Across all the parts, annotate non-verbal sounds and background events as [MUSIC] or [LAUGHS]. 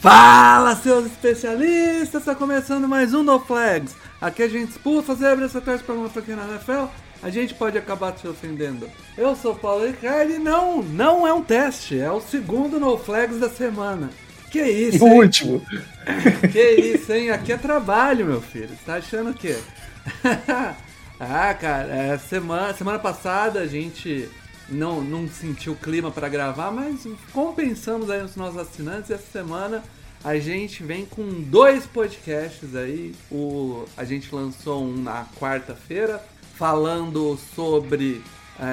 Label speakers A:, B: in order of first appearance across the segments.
A: Fala, seus especialistas! Está começando mais um No Flags. Aqui a gente expulsa zebras, torce para uma franquia na NFL, a gente pode acabar te ofendendo. Eu sou o Paulo Ricardo e não, não é um teste, é o segundo No Flags da semana. Que isso,
B: O
A: hein?
B: último. [LAUGHS]
A: Que isso, hein? Aqui é trabalho, meu filho. Você tá achando o quê? [LAUGHS] ah, cara, é, semana, semana passada a gente não, não sentiu clima pra gravar, mas compensamos aí os nossos assinantes. E essa semana a gente vem com dois podcasts aí. O, a gente lançou um na quarta-feira falando sobre é,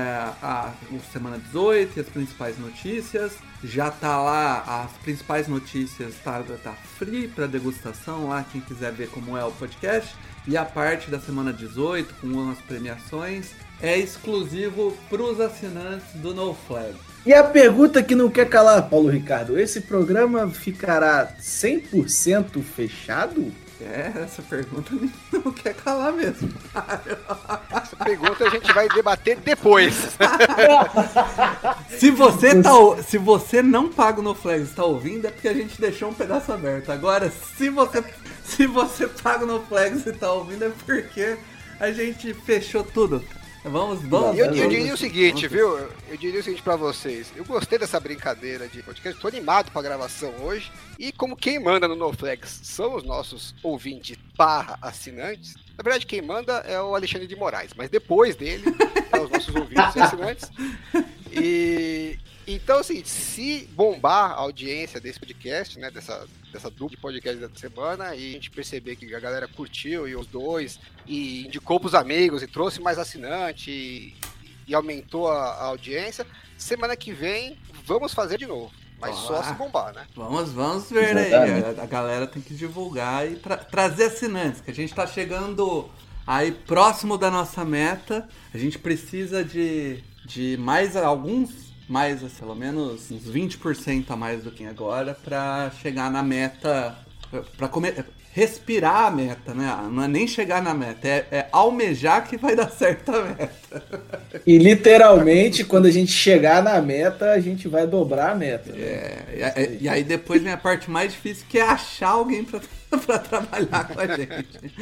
A: a, o Semana 18 e as principais notícias. Já tá lá, as principais notícias tá, tá free para degustação lá, quem quiser ver como é o podcast. E a parte da semana 18, com as premiações, é exclusivo para os assinantes do No Flag.
B: E a pergunta que não quer calar, Paulo Ricardo, esse programa ficará 100% fechado?
A: É, essa pergunta não quer calar mesmo.
C: Essa pergunta a gente vai debater depois. [LAUGHS]
A: Se você, tá, se você não paga o NoFlex e tá ouvindo, é porque a gente deixou um pedaço aberto. Agora, se você, se você paga o NoFlex e tá ouvindo, é porque a gente fechou tudo. Vamos, vamos.
C: Eu, eu diria o seguinte, viu? Eu diria o seguinte pra vocês. Eu gostei dessa brincadeira de podcast. Tô animado pra gravação hoje. E como quem manda no NoFlex são os nossos ouvintes barra assinantes. Na verdade, quem manda é o Alexandre de Moraes. Mas depois dele, é os nossos [LAUGHS] ouvintes e assinantes. E... Então, assim, se bombar a audiência desse podcast, né, dessa, dessa dupla de podcast da semana, e a gente perceber que a galera curtiu e os dois, e indicou pros amigos, e trouxe mais assinante, e, e aumentou a, a audiência, semana que vem vamos fazer de novo. Mas só
A: Olá.
C: se bombar, né?
A: Vamos, vamos ver aí.
B: Exatamente.
A: A, a galera tem que divulgar e tra- trazer assinantes, que a gente tá chegando aí próximo da nossa meta. A gente precisa de, de mais alguns, mais pelo menos uns 20% a mais do que agora, pra chegar na meta, comer. Respirar a meta, né? Não é nem chegar na meta, é, é almejar que vai dar certo a meta.
B: E literalmente, quando a gente chegar na meta, a gente vai dobrar a meta. né?
A: É, e, e aí depois vem a parte mais difícil que é achar alguém pra, [LAUGHS] pra trabalhar com a gente.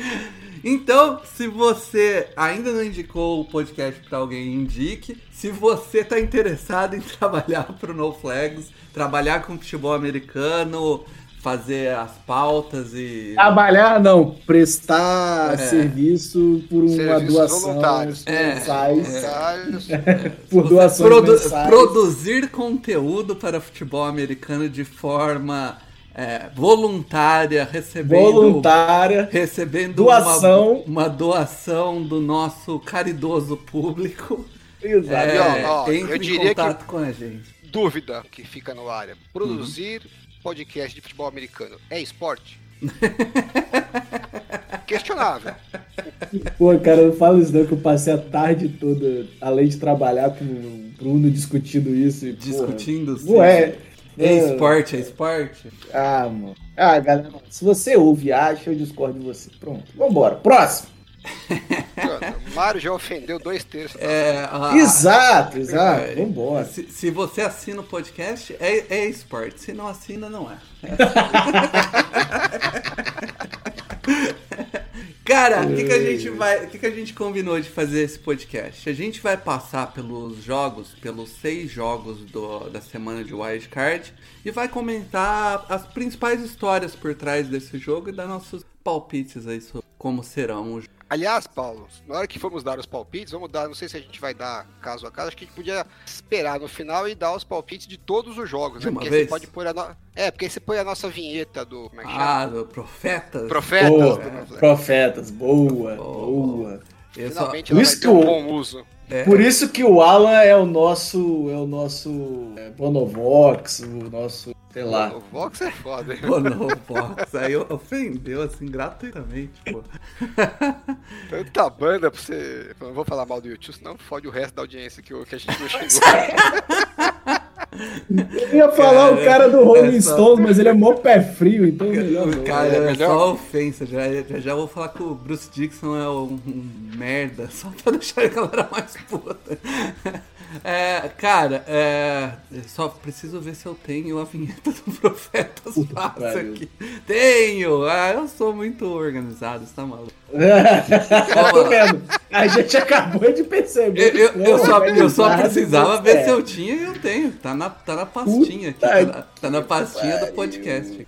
A: Então, se você ainda não indicou o podcast pra alguém, indique. Se você tá interessado em [LAUGHS] trabalhar pro No Flags, trabalhar com futebol americano, fazer as pautas e.
B: Trabalhar não, prestar
A: É.
B: serviço por uma
C: Serviços
B: doação
C: voluntários.
A: É,
B: mensais,
C: Voluntários. [LAUGHS]
B: por
A: Você
B: doações
A: produ-
B: mensais.
A: produzir conteúdo para futebol americano de forma é, voluntária, recebendo
B: voluntária.
A: recebendo
B: Doação.
A: Uma, uma doação do nosso caridoso público.
B: Exato.
A: É,
C: ó, ó,
A: entre
C: eu
A: em
C: diria
A: contato com a gente.
C: Dúvida que fica no ar. Produzir podcast de futebol americano é esporte? [LAUGHS] Questionável.
B: Pô, cara, não fala isso não, que eu passei a tarde toda, além de trabalhar com o Bruno discutindo isso. E, porra,
A: Discutindo se
B: Não é.
A: é
B: é-
A: esporte, é esporte.
B: Ah, mano. Ah, galera, se você ouve e acha, eu discordo de você. Pronto, vambora. Próximo. [LAUGHS]
C: Mário já ofendeu dois terços.
A: É, a-
B: Exato, exato.
A: é,
B: Vambora.
A: Se, se você assina o podcast, é, é esporte. Se não assina, não é. [LAUGHS] Cara, o que, que a gente vai. O que, que a gente combinou de fazer esse podcast? A gente vai passar pelos jogos, pelos seis jogos do- da semana de Wildcard e vai comentar as principais histórias por trás desse jogo e dar nossos palpites aí sobre como serão os
C: Aliás, Paulo, na hora que formos dar os palpites, vamos dar, não sei se a gente vai dar caso a caso, acho que a gente podia esperar no final e dar os palpites de todos os jogos,
A: De
C: né?
A: uma
C: Porque aí
A: vez?
C: você pode pôr a no... É, porque aí você põe a nossa vinheta do. Como é que chama?
A: Ah, do Profetas?
C: Profetas
B: Boa,
C: do
B: profetas, boa,
A: Boa.
B: boa.
A: Só-
C: Finalmente
B: Por
C: ela
B: isso
C: vai ter um bom uso.
A: É,
B: Por isso que o Alan é o nosso. É o nosso. É, Bonovox, o nosso. Sei lá.
C: O Vox é foda, hein?
A: Box. Aí ofendeu, assim, gratuitamente, pô.
C: Tanta banda pra você. Eu não vou falar mal do YouTube, senão fode o resto da audiência que, o- que a gente não [LAUGHS] chegou.
B: Eu ia falar o cara do Rolling
A: é só-
B: Stones, mas ele é mó pé frio, então é melhor não.
A: Cara,
C: É
A: é, só ofensa. Já, já, já vou falar que o Bruce Dixon é um, um merda, [LAUGHS] só pra deixar a galera mais puta. É, cara, é, só preciso ver se eu tenho a vinheta do Profetas
B: que
A: Passa aqui. Tenho! Ah, eu sou muito organizado, você tá maluco. [LAUGHS]
B: Tô vendo. A gente acabou de perceber.
A: Eu, eu- eu só, eu só precisava ver
B: é.
A: se eu tinha e eu tenho. Tá na, tá na pastinha aqui. Tá na, tá na pastinha do podcast.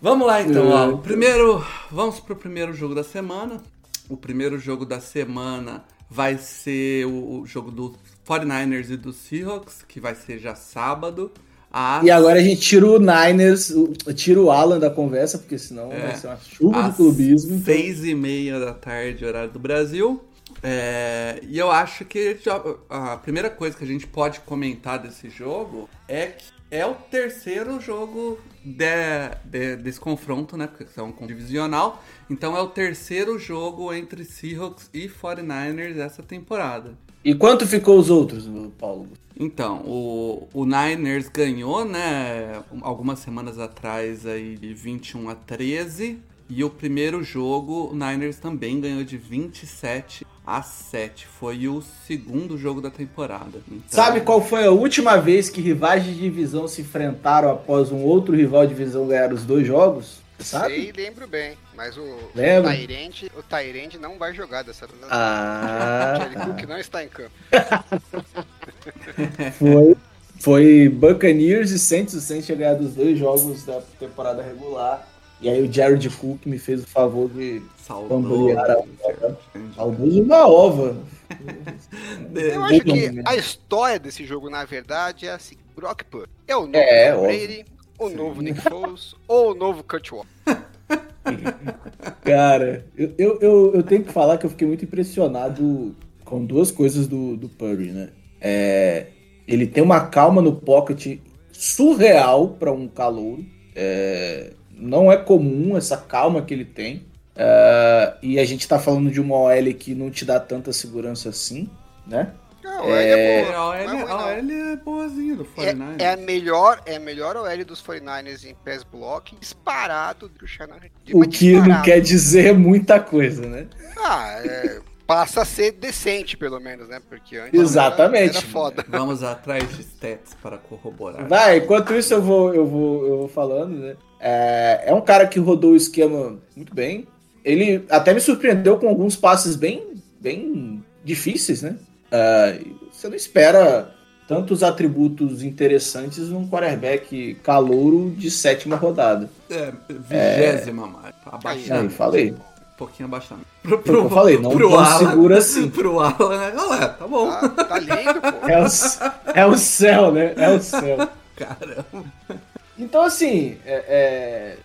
A: Vamos lá então, ó.
B: É.
A: Primeiro. Vamos pro primeiro jogo da semana. O primeiro jogo da semana vai ser o, o jogo do 49ers e do Seahawks, que vai ser já sábado. Às,
B: E agora a gente tira o Niners, tira o Alan da conversa, porque senão
A: É.
B: vai ser uma chuva de clubismo. então-
A: seis e meia da tarde, horário do Brasil. É, e eu acho que a primeira coisa que a gente pode comentar desse jogo é que é o terceiro jogo de- de- desse confronto, né? Porque são um divisional. Então é o terceiro jogo entre Seahawks e 49ers essa temporada.
B: E quanto ficou os outros, Paulo?
A: Então, o, o Niners ganhou, né, algumas semanas atrás aí de 21 a 13. E o primeiro jogo, o Niners também ganhou de 27 a 7. Foi o segundo jogo da temporada. Então,
B: Sabe qual foi a última vez que rivais de divisão se enfrentaram após um outro rival de divisão ganhar os dois jogos? Sabe?
C: Sei, lembro bem. Mas o
B: Lembra?
C: Tyrande, o Tyrande não vai jogar dessa vez.
B: Ah.
C: Jerry Cook não está em campo. [LAUGHS]
B: Foi, foi Buccaneers e Saints. O Saints tinha ganhado os dois jogos da temporada regular. E aí o Jared Cook me fez o favor de. Bambolear saudoso uma ova. [LAUGHS]
C: Eu acho que
B: né?
C: a história desse jogo, na verdade, é assim: Brock Purdy é o novo
B: É, óbvio.
C: Brady, o novo Nick Foles ou o novo Kurt Warner. [LAUGHS]
B: Cara, eu, eu, eu, eu tenho que falar que eu fiquei muito impressionado com duas coisas do, do Purdy, né? É, ele tem uma calma no pocket surreal para um calouro. É, não é comum essa calma que ele tem. É, e a gente tá falando de uma OL que não te dá tanta segurança assim, né?
C: Não, a OL é,
A: É,
C: boa.
A: a OL,
C: não é ruim,
A: a
C: não.
A: OL é boazinha do 49ers.
C: É, é a melhor, é a melhor OL dos 49ers em pass block, disparado do Shannon.
B: O que não quer dizer muita coisa, né?
C: Ah, é, passa a ser decente, pelo menos, né? Porque antes
B: Exatamente.
C: Era, era foda. [LAUGHS]
A: Vamos atrás de stats para corroborar.
B: Vai, enquanto isso eu vou, eu vou, eu vou falando, né? É, é um cara que rodou o esquema muito bem. Ele até me surpreendeu com alguns passes bem, bem difíceis, né? É, você não espera tantos atributos interessantes num quarterback calouro de sétima rodada.
A: É, vigésima, Mário.
B: Aí,
A: Abaixando.
B: falei.
A: Um pouquinho abaixando. Pro,
B: Foi o que eu falei, não tão seguro assim. [LAUGHS]
A: Pro Alan, né? Ué, tá bom.
C: Tá, tá lindo, pô.
B: É o, é o céu, né? É o céu.
A: Caramba.
B: Então, assim, é- é,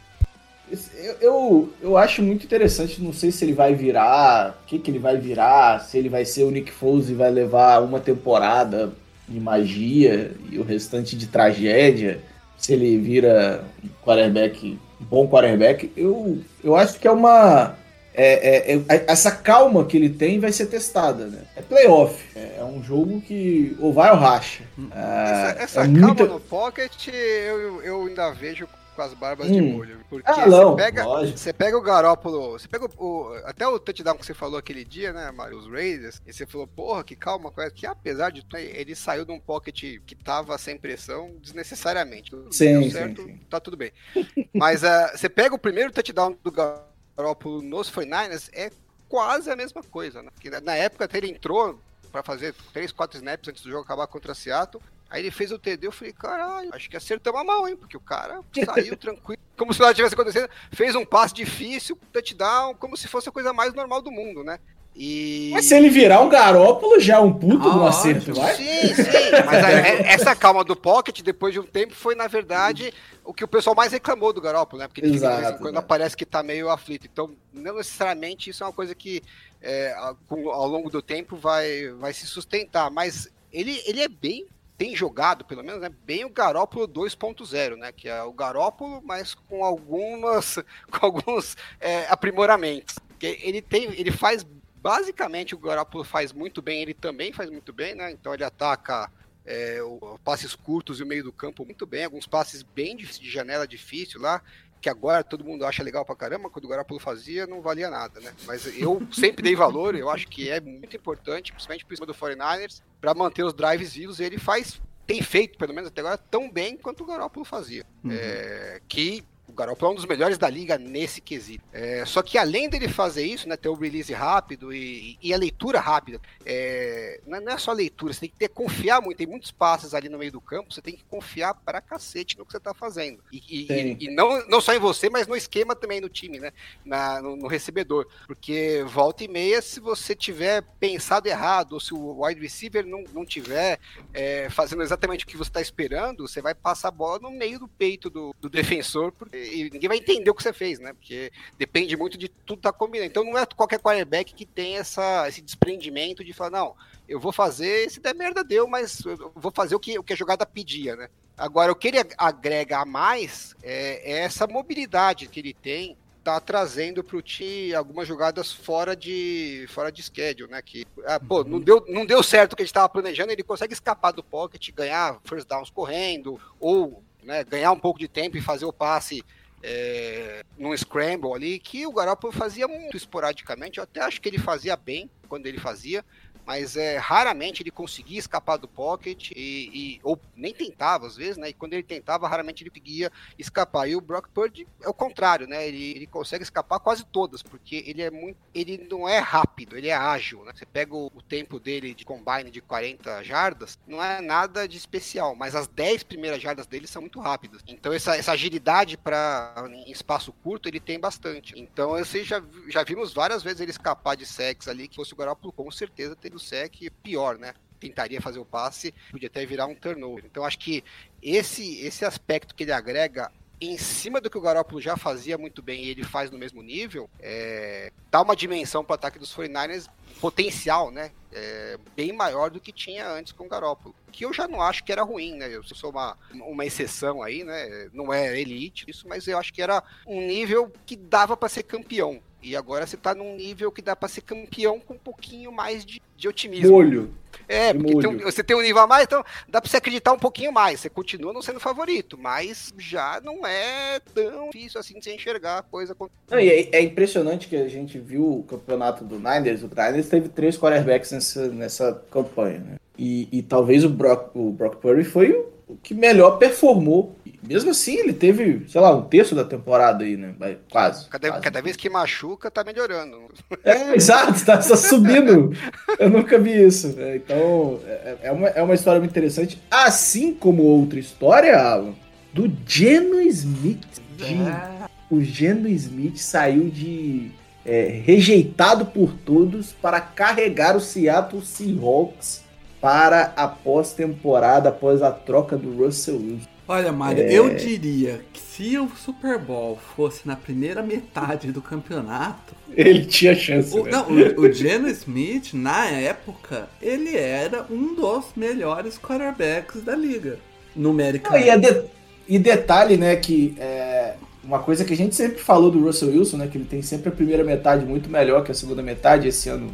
B: eu, eu, eu acho muito interessante. Não sei se ele vai virar, o que, que ele vai virar, se ele vai ser o Nick Foles e vai levar uma temporada de magia e o restante de tragédia, se ele vira um quarterback, um bom quarterback. Eu, eu acho que é uma. é- é- é- essa calma que ele tem vai ser testada, né? É playoff. É, é um jogo que ou vai ou racha. Ah,
C: Essa, essa
B: é
C: calma
B: muita-
C: no pocket eu, eu ainda vejo com as barbas de
B: Hum.
C: molho. Porque
B: Ah, não,
C: você, pega,
B: lógico.
C: você pega o Garópolo, você pega o, até o touchdown que você falou aquele dia, né, Mário, os Raiders, e você falou, porra, que calma, com essa", que apesar de tudo, ele saiu de um pocket que tava sem pressão desnecessariamente.
B: Sim,
C: Deu
B: sim,
C: certo,
B: sim.
C: tá tudo bem. [LAUGHS] Mas ah, você pega o primeiro touchdown do Garópolo nos 49ers, é quase a mesma coisa, né? Porque na- época até ele entrou pra fazer 3, 4 snaps antes do jogo acabar contra Seattle. Aí ele fez o TD, eu falei, caralho, acho que acertamos a mão, hein? Porque o cara saiu [LAUGHS] tranquilo, como se nada tivesse acontecendo, fez um passe difícil, touchdown, como se fosse a coisa mais normal do mundo, né? E...
B: Mas se ele virar um garópolo, já é um puto
A: Ah,
B: no acerto, vai?
C: Sim, sim. Mas a- é- essa calma do Pocket, depois de um tempo, foi, na verdade, o que o pessoal mais reclamou do Garoppolo, né? Porque ele fica, de vez em
B: Exato,
C: quando
B: né?
C: aparece que tá meio aflito. Então, não necessariamente isso é uma coisa que é, ao longo do tempo vai, vai se sustentar. Mas ele, ele é bem. Tem jogado, pelo menos, né, bem o Garópolo 2.0, né? Que é o Garópolo, mas com algumas [LAUGHS] com alguns é, aprimoramentos. Ele tem, ele faz basicamente o Garoppolo faz muito bem, ele também faz muito bem, né? Então ele ataca é, o- passes curtos e o meio do campo muito bem, alguns passes bem de janela difícil lá, que agora todo mundo acha legal pra caramba, quando o Garoppolo fazia não valia nada, né? Mas eu sempre dei valor, eu acho que é muito importante, principalmente por cima do 49ers, para manter os drives vivos, e ele faz tem feito, pelo menos até agora, tão bem quanto o Garoppolo fazia. É, que Garoppolo é um dos melhores da liga nesse quesito. É, só que além dele fazer isso, né, ter o release rápido e, e a leitura rápida, é, não é- é só leitura, você tem que ter confiar muito. Tem muitos passes ali no meio do campo, você tem que confiar pra cacete no que você tá fazendo. E, e- e não, não só em você, mas no esquema também no time, né? Na- no, no recebedor. Porque volta e meia, se você tiver pensado errado, ou se o wide receiver não, não tiver é, fazendo exatamente o que você está esperando, você vai passar a bola no meio do peito do, do defensor porque, e ninguém vai entender o que você fez, né? Porque depende muito de tudo tá combinando. Então não é qualquer quarterback que tem essa, esse desprendimento de falar, não, eu vou fazer, se der merda deu, mas eu vou fazer o que, o que a jogada pedia, né? Agora, o que ele agrega a mais é, é essa mobilidade que ele tem tá trazendo para o time algumas jogadas fora de fora de schedule, né? Que ah, pô, não deu, não deu certo o que a gente estava planejando, ele consegue escapar do pocket, ganhar first downs correndo ou né, ganhar um pouco de tempo e fazer o passe é, num scramble ali, que o Garoppolo fazia muito esporadicamente. Eu até acho que ele fazia bem quando ele fazia, mas é, raramente ele conseguia escapar do pocket e, e- ou nem tentava às vezes, né? E quando ele tentava, raramente ele conseguia escapar. E o Brock Purdy é o contrário, né? Ele, ele consegue escapar quase todas, porque ele é muito, ele não é rápido, ele é ágil, né? Você pega o, o tempo dele de combine de 40 jardas, não é nada de especial, mas as 10 primeiras jardas dele são muito rápidas. Então essa, essa agilidade para espaço curto ele tem bastante. Então você já, vi- já vimos várias vezes ele escapar de sacks ali, que fosse o Garoppolo com certeza teria o sec pior, né? Tentaria fazer o passe, podia até virar um turnover. Então acho que esse esse aspecto que ele agrega em cima do que o Garoppolo já fazia muito bem e ele faz no mesmo nível, é, dá uma dimensão para o ataque dos 49ers potencial, né? É, bem maior do que tinha antes com o Garoppolo. Que eu já não acho que era ruim, né? Eu sou uma, uma exceção aí, né? Não é elite isso, mas eu acho que era um nível que dava para ser campeão. E agora você tá num nível que dá para ser campeão com um pouquinho mais de, de otimismo.
B: Molho.
C: É, porque tem um- você tem um nível a mais, então dá pra você acreditar um pouquinho mais. Você continua não sendo favorito, mas já não é tão difícil assim de você enxergar a coisa.
B: Não, e é, é impressionante que a gente viu o campeonato do Niners. O Niners teve três quarterbacks nessa, nessa campanha, né? E, e talvez o Brock, o Brock Purdy foi o, o que melhor performou. Mesmo assim, ele teve, sei lá, um terço da temporada aí, né? Quase.
C: Cada,
B: quase.
C: cada vez que machuca, tá melhorando.
B: É, [LAUGHS] exato, tá, tá subindo. Eu nunca vi isso. né? Então, é, é uma, é uma história muito interessante. Assim como outra história, Alan, do Geno Smith. Geno.
A: É,
B: o Geno Smith saiu de é, rejeitado por todos para carregar o Seattle Seahawks para a pós-temporada, após a troca do Russell Wilson.
A: Olha, Mário,
B: É.
A: eu diria que se o Super Bowl fosse na primeira metade do campeonato,
B: Ele tinha chance,
A: o,
B: né?
A: não, o, o Geno Smith, na época, ele era um dos melhores quarterbacks da liga. Numericamente.
B: e, é de- e detalhe, né, que é, uma coisa que a gente sempre falou do Russell Wilson, né, que ele tem sempre a primeira metade muito melhor que a segunda metade. Esse ano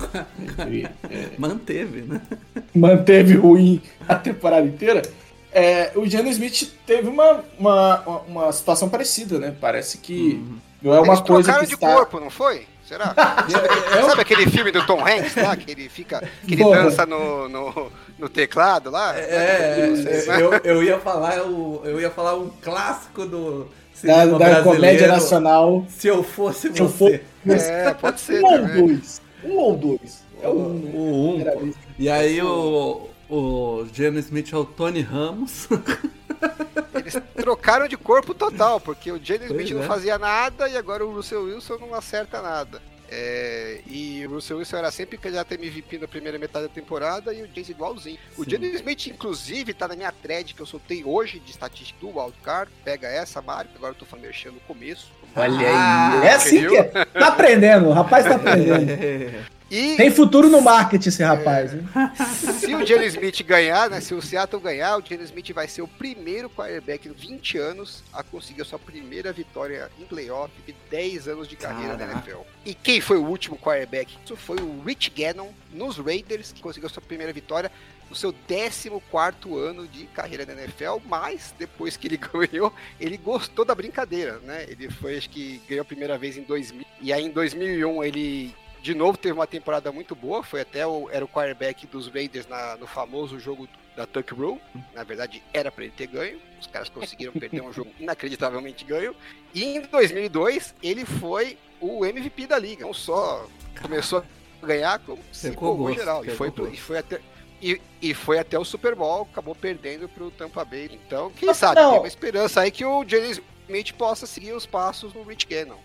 B: ele, [LAUGHS] é,
A: Manteve, né?
B: manteve ruim a temporada inteira. É, o Geno Smith teve uma, uma, uma situação parecida, né? Parece que não é uma
C: Eles
B: coisa que
C: de
B: está...
C: corpo, não foi? Será? Sabe, [LAUGHS] sabe aquele filme do Tom Hanks lá, que ele fica, que ele
B: Porra.
C: dança no, no, no teclado lá?
A: É,
C: sei, né?
A: eu, eu ia falar o, eu ia falar um clássico do
B: Da, da comédia nacional.
A: Se eu fosse
B: Se eu
A: você.
B: for-
C: É, pode ser
B: Um ou dois. Um ou dois. É
A: o,
B: um, né?
A: o um. E aí o, o Geno Smith é o Tony Ramos. [LAUGHS]
C: Eles trocaram de corpo total, porque o
A: Pois
C: Smith não
A: é.
C: fazia nada e agora o Russell Wilson não acerta nada. É, e o Russell Wilson era sempre candidato a MVP na primeira metade da temporada e o James igualzinho. O James Smith, inclusive, tá na minha thread que eu soltei hoje de estatística do Wildcard. Pega essa, Mário, agora eu tô falando mexendo no começo.
B: Olha aí. É assim que é. Tá aprendendo, o rapaz tá [LAUGHS] aprendendo. [LAUGHS]
C: E
B: Tem futuro no marketing esse rapaz, hein? [LAUGHS]
C: se o Jalen Smith ganhar, né? Se o Seattle ganhar, o Jalen Smith vai ser o primeiro quarterback em 20 anos a conseguir a sua primeira vitória em playoff de 10 anos de carreira na
A: Caraca.
C: NFL. E quem foi o último quarterback? Isso foi o Rich Gannon nos Raiders, que conseguiu a sua primeira vitória no seu 14 ano de carreira na NFL, mas depois que ele [LAUGHS] ganhou, ele gostou da brincadeira, né? Ele foi, acho que ganhou a primeira vez em 2000, e aí em 2001 ele de novo teve uma temporada muito boa, foi até o, era o quarterback dos Raiders na- no famoso jogo da Tuck Rule. Na verdade, era para ele ter ganho. Os caras conseguiram perder um jogo inacreditavelmente ganho. E em 2002, ele foi o MVP da liga. Não só começou a ganhar, como se
A: gosto,
C: geral. E foi, pro- e foi até e, e foi até o Super Bowl, acabou perdendo pro Tampa Bay. Então, quem sabe,
B: não.
C: tem uma esperança aí que o Jalen Smith possa seguir os passos do Rich Gannon.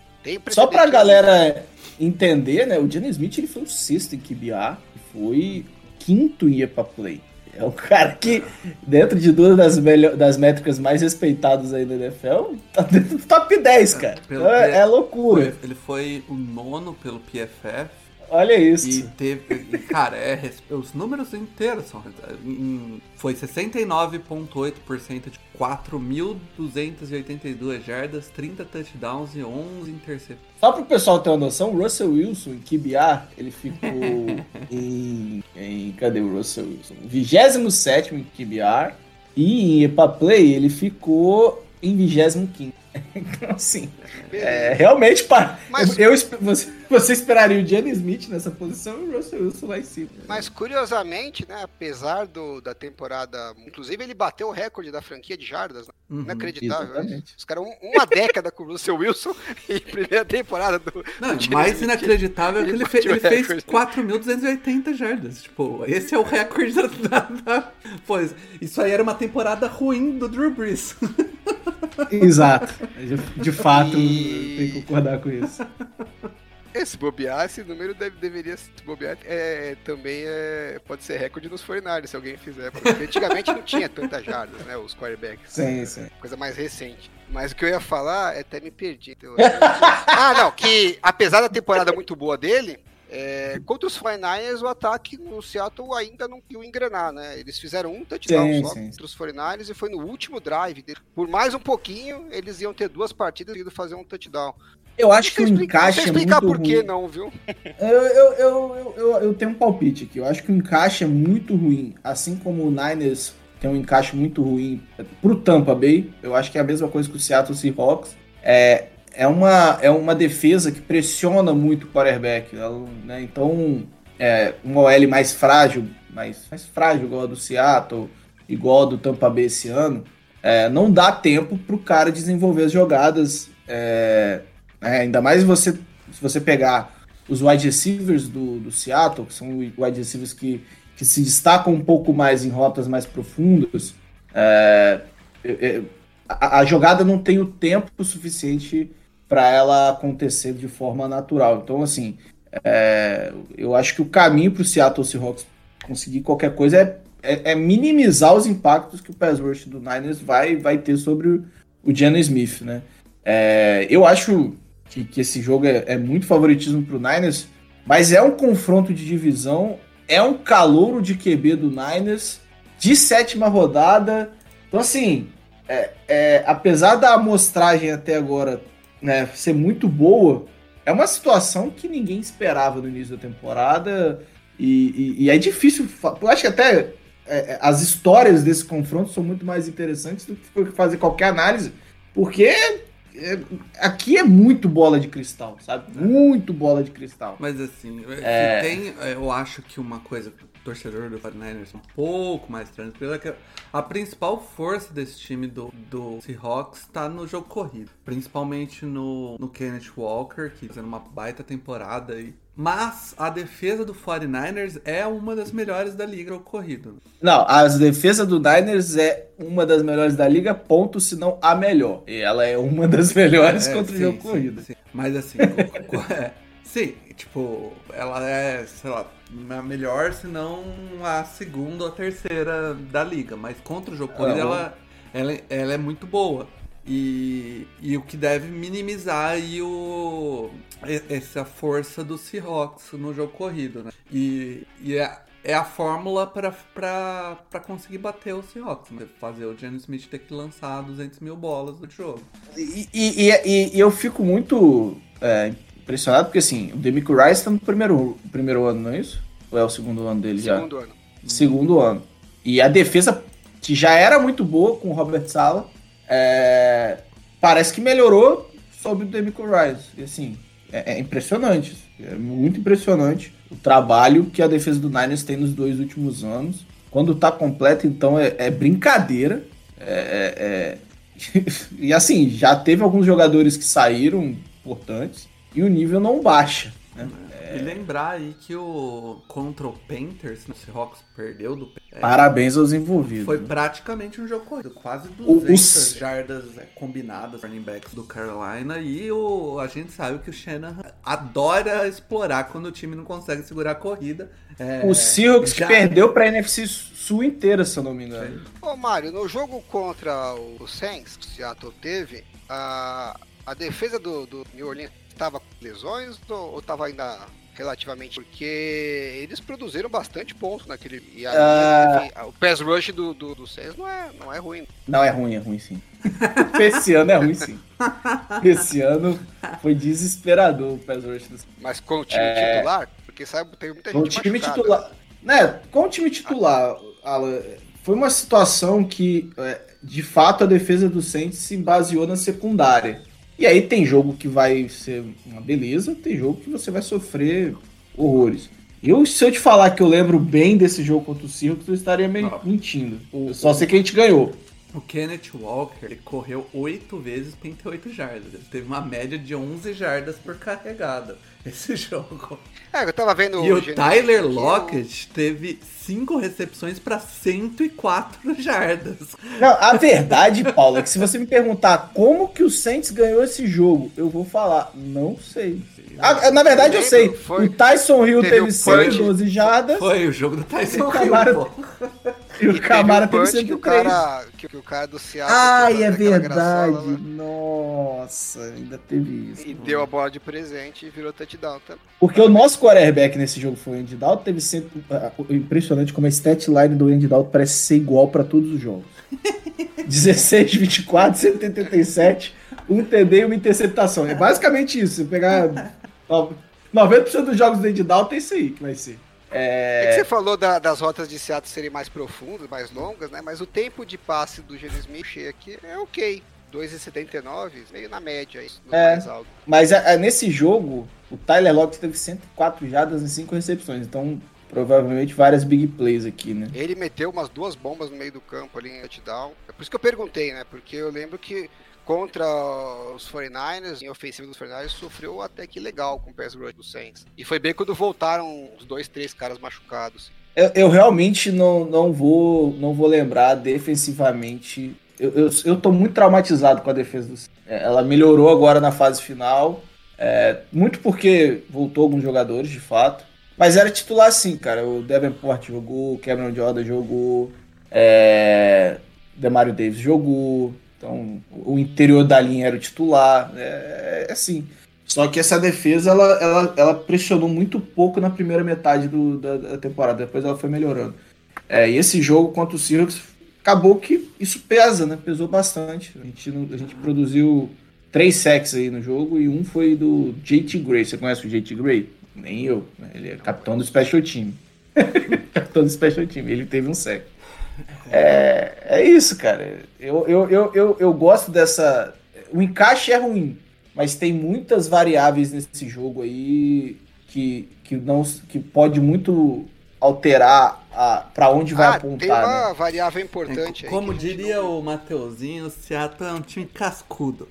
B: Só pra galera entender, né? O Jenny Smith ele foi o sexto em QBA e foi quinto em EPA Play. É um cara que, [LAUGHS] dentro de duas das, das métricas mais respeitadas aí da NFL, tá dentro do top 10, cara.
A: Pelo
B: Então é, é loucura.
A: Ele foi o nono pelo PFF
B: Olha isso.
A: e teve. Cara, é, os números inteiros são. em- Foi 69,8% de 4.282 jardas, 30 touchdowns e 11 interceptações.
B: Só pro pessoal ter uma noção, o Russell Wilson em QBA, ele ficou [LAUGHS] em, em. Cadê o Russell Wilson? 27 em QBA. E em EPA Play ele ficou em 25. Então, assim, é, realmente, para.
C: Mas-
B: eu, eu- você, você esperaria o Jenny Smith nessa posição e o Russell Wilson lá em cima.
C: Mas curiosamente, né, apesar do, da temporada, inclusive ele bateu o recorde da franquia de jardas, né?
A: Uhum.
C: inacreditável. né? Os caras um- uma década com o Russell Wilson [LAUGHS] e primeira temporada do.
A: Não,
C: do
A: mais
C: Smith.
A: inacreditável é que
C: Ele
A: fe- ele fez
C: recorde.
A: 4.280 jardas. Tipo, esse é o recorde da, da, da- Pois, isso aí era uma temporada ruim do Drew Brees.
B: Exato. [LAUGHS] De, fato,
C: E-
B: tenho que concordar com isso.
C: Esse bobear, esse número deve, deveria bobear, é, também é, pode ser recorde nos 49 se alguém fizer. Porque antigamente não tinha tantas jardas, né? Os quarterbacks.
B: Sim, sim.
C: Coisa mais recente. Mas o que eu ia falar, é até me perdi. Então, ah, não, que apesar da temporada muito boa dele, é, contra os 49ers, o ataque no Seattle ainda não conseguiu engrenar, né? Eles fizeram um touchdown
B: Sim,
C: só
B: sim.
C: contra os 49ers e foi no último drive. dele. Por mais um pouquinho, eles iam ter duas partidas e fazer um touchdown.
B: Eu acho que o encaixe
C: não sei
B: é
C: explicar
B: muito
C: por que não, viu?
B: Eu, eu, eu, eu, eu, eu tenho um palpite aqui. Eu acho que o encaixe é muito ruim. Assim como o Niners tem um encaixe muito ruim pro Tampa Bay, eu acho que é a mesma coisa que o Seattle Seahawks. É, é, uma, é uma defesa que pressiona muito o quarterback. ela, né? Então, é, uma OL mais frágil, mais, mais frágil, igual a do Seattle, igual a do Tampa Bay esse ano, é, não dá tempo pro cara desenvolver as jogadas. é, né? ainda mais você, se você pegar os wide receivers do, do Seattle, que são wide receivers que, que se destacam um pouco mais em rotas mais profundas, é, é, é, a, a jogada não tem o tempo suficiente para ela acontecer de forma natural. Então, assim, é, eu acho que o caminho para o Seattle Seahawks conseguir qualquer coisa é, é, é minimizar os impactos que o pass rush do Niners vai, vai ter sobre o, o Smith, né? É, eu acho que, que esse jogo é, é muito favoritismo pro Niners, mas é um confronto de divisão, é um calouro de QB do Niners, de sétima rodada. Então, assim, é, apesar da amostragem até agora né, ser muito boa, é uma situação que ninguém esperava no início da temporada e, e- e é difícil. Eu acho que até é, é, as histórias desse confronto são muito mais interessantes do que fazer qualquer análise, porque é, aqui é muito bola de cristal, sabe? Muito bola de cristal.
A: Mas assim,
B: É.
A: tem, eu acho que uma coisa torcedor do 49ers é um pouco mais tranquilo é que a principal força desse time do, do Seahawks tá no jogo corrido. Principalmente no, no Kenneth Walker, que tá fazendo uma baita temporada aí. Mas a defesa do 49ers é uma das melhores da liga ao corrido.
B: Não, a defesa do Niners é uma das melhores da liga, ponto, se não a melhor. E ela é uma das [LAUGHS] melhores
A: É,
B: contra o
A: sim,
B: jogo
A: sim,
B: corrido.
A: sim. Mas assim, [LAUGHS] é, sim, tipo, ela é, sei lá, a melhor, se não a segunda ou a terceira da liga. Mas contra o jogo corrido, ela, ela, ela é muito boa. E, e o que deve minimizar aí o, essa força do Seahawks no jogo corrido, né? E, e é, é a fórmula para conseguir bater o Seahawks, né? fazer o Geno Smith ter que lançar 200 mil bolas no jogo.
B: E, e- e- e eu fico muito é, impressionado, porque assim, o Demico Rice tá no primeiro, primeiro ano, não é isso? Ou é o segundo ano dele já?
C: Segundo ano.
B: Segundo ano. E a defesa, que já era muito boa com o Robert Sala, é, parece que melhorou sob o Demico Rice. E assim, é, é impressionante. É muito impressionante o trabalho que a defesa do Niners tem nos dois últimos anos. Quando tá completa, então, é, é brincadeira. É- é- é- [LAUGHS] e assim, já teve alguns jogadores que saíram importantes e o nível não baixa. Né?
A: E lembrar aí que o contra o Panthers, o Seahawks perdeu do é,
B: Parabéns aos envolvidos.
A: Foi praticamente um jogo corrido, quase
B: O-
A: 200
B: os-
A: jardas é, combinadas running backs do Carolina e o, a gente sabe que o Shanahan adora explorar quando o time não consegue segurar a corrida. É,
B: O Seahawks que
A: já-
B: perdeu pra NFC Sul inteira, se eu não me engano.
C: Ô, Mário, no jogo contra o Saints, que o Seattle teve, a, a defesa do, do New Orleans estava com lesões ou estava ainda relativamente? Porque eles produziram bastante ponto naquele. E aí, enfim, o pass rush do, do, do Saints não é, não é ruim.
B: Não, é ruim, é ruim sim. [LAUGHS] Esse ano é ruim sim. Esse ano foi desesperador o pass rush do
C: Mas com o time
B: É.
C: titular, porque sabe, tem muita
B: Com o
C: gente
B: time
C: machucada.
B: titular. Né, com o time titular, Alan, foi uma situação que, é, de fato, a defesa do Saints se baseou na secundária. E aí tem jogo que vai ser uma beleza, tem jogo que você vai sofrer horrores. Eu, se eu te falar que eu lembro bem desse jogo contra o Seahawks, eu estaria mentindo. Eu só sei que a gente ganhou.
A: O Kenneth Walker ele correu 8 vezes 38 jardas. Ele teve uma média de 11 jardas por carregada [LAUGHS] esse jogo.
C: É, eu tava vendo
A: E o
C: Gene-
A: Tyler Lockett teve 5 recepções para 104 [LAUGHS] jardas.
B: Não, a verdade, Paulo, é que se você me perguntar como que o Saints ganhou esse jogo, eu vou falar, não sei. Ah, na verdade, eu sei.
C: Foi-
B: O Tyson Hill
C: teve
B: teve
C: o punch.
B: 112 jardas
A: Foi o jogo do Tyson Hill, pô. [LAUGHS]
B: e o Camara
C: teve
B: teve
C: um punch que o
B: 103.
C: cara, que, que o cara do Seattle
B: Ai, é verdade.
C: graçola lá
B: Nossa, ainda teve isso.
C: E deu a bola de presente e virou touchdown também.
B: Porque o nosso quarterback nesse jogo foi o Andy Dalton, teve sempre... ah, Impressionante como a stat line do Andy Dalton parece ser igual para todos os jogos. 16, 24, 187, um TD e uma interceptação. É basicamente isso. Pegar [LAUGHS] ó, 90% dos jogos do Andy Dalton é isso aí que vai ser.
C: É, que
B: É,
C: você falou da- das rotas de Seattle serem mais profundas, mais longas, né? Mas o tempo de passe do Gene Smith aqui é ok. 2,79, meio na média, isso, no
B: É.
C: mais alto.
B: mas ah, ah, nesse jogo, o Tyler Lockett teve 104 jardas em 5 recepções. Então, provavelmente várias big plays aqui, né?
C: Ele meteu umas duas bombas no meio do campo ali em touchdown. É por isso que eu perguntei, né? Porque eu lembro que contra os 49ers, em ofensiva dos 49ers, sofreu até que legal com o pass rush do Saints. E foi bem quando voltaram os dois, três caras machucados.
B: Eu, eu realmente não, não, vou, não vou lembrar defensivamente. Eu, eu, eu tô muito traumatizado com a defesa do é, Ela melhorou agora na fase final. é, muito porque voltou alguns jogadores, de fato. Mas era titular sim, cara. O Davenport jogou, o Cameron Jordan jogou, é, Demario Davis jogou. Então, o interior da linha era o titular. É, é assim. Só que essa defesa, ela, ela, ela pressionou muito pouco na primeira metade do, da, da temporada. Depois ela foi melhorando. É, e esse jogo contra o Seahawks, acabou que isso pesa, né? Pesou bastante. A gente, a gente produziu três sacks aí no jogo e um foi do JT Gray. Você conhece o JT Gray? Nem eu. né? Ele é capitão do Special Team. [LAUGHS] capitão do Special Team. Ele teve um sack. É, é isso, cara. Eu, eu, eu, eu, eu gosto dessa. O encaixe é ruim, mas tem muitas variáveis nesse jogo aí que, que, não, que pode muito alterar a, pra onde vai
C: ah, tem
B: apontar.
C: uma
B: né?
C: variável importante aí.
A: Como diria
C: não-
A: o Mateuzinho, o Seattle é um time cascudo.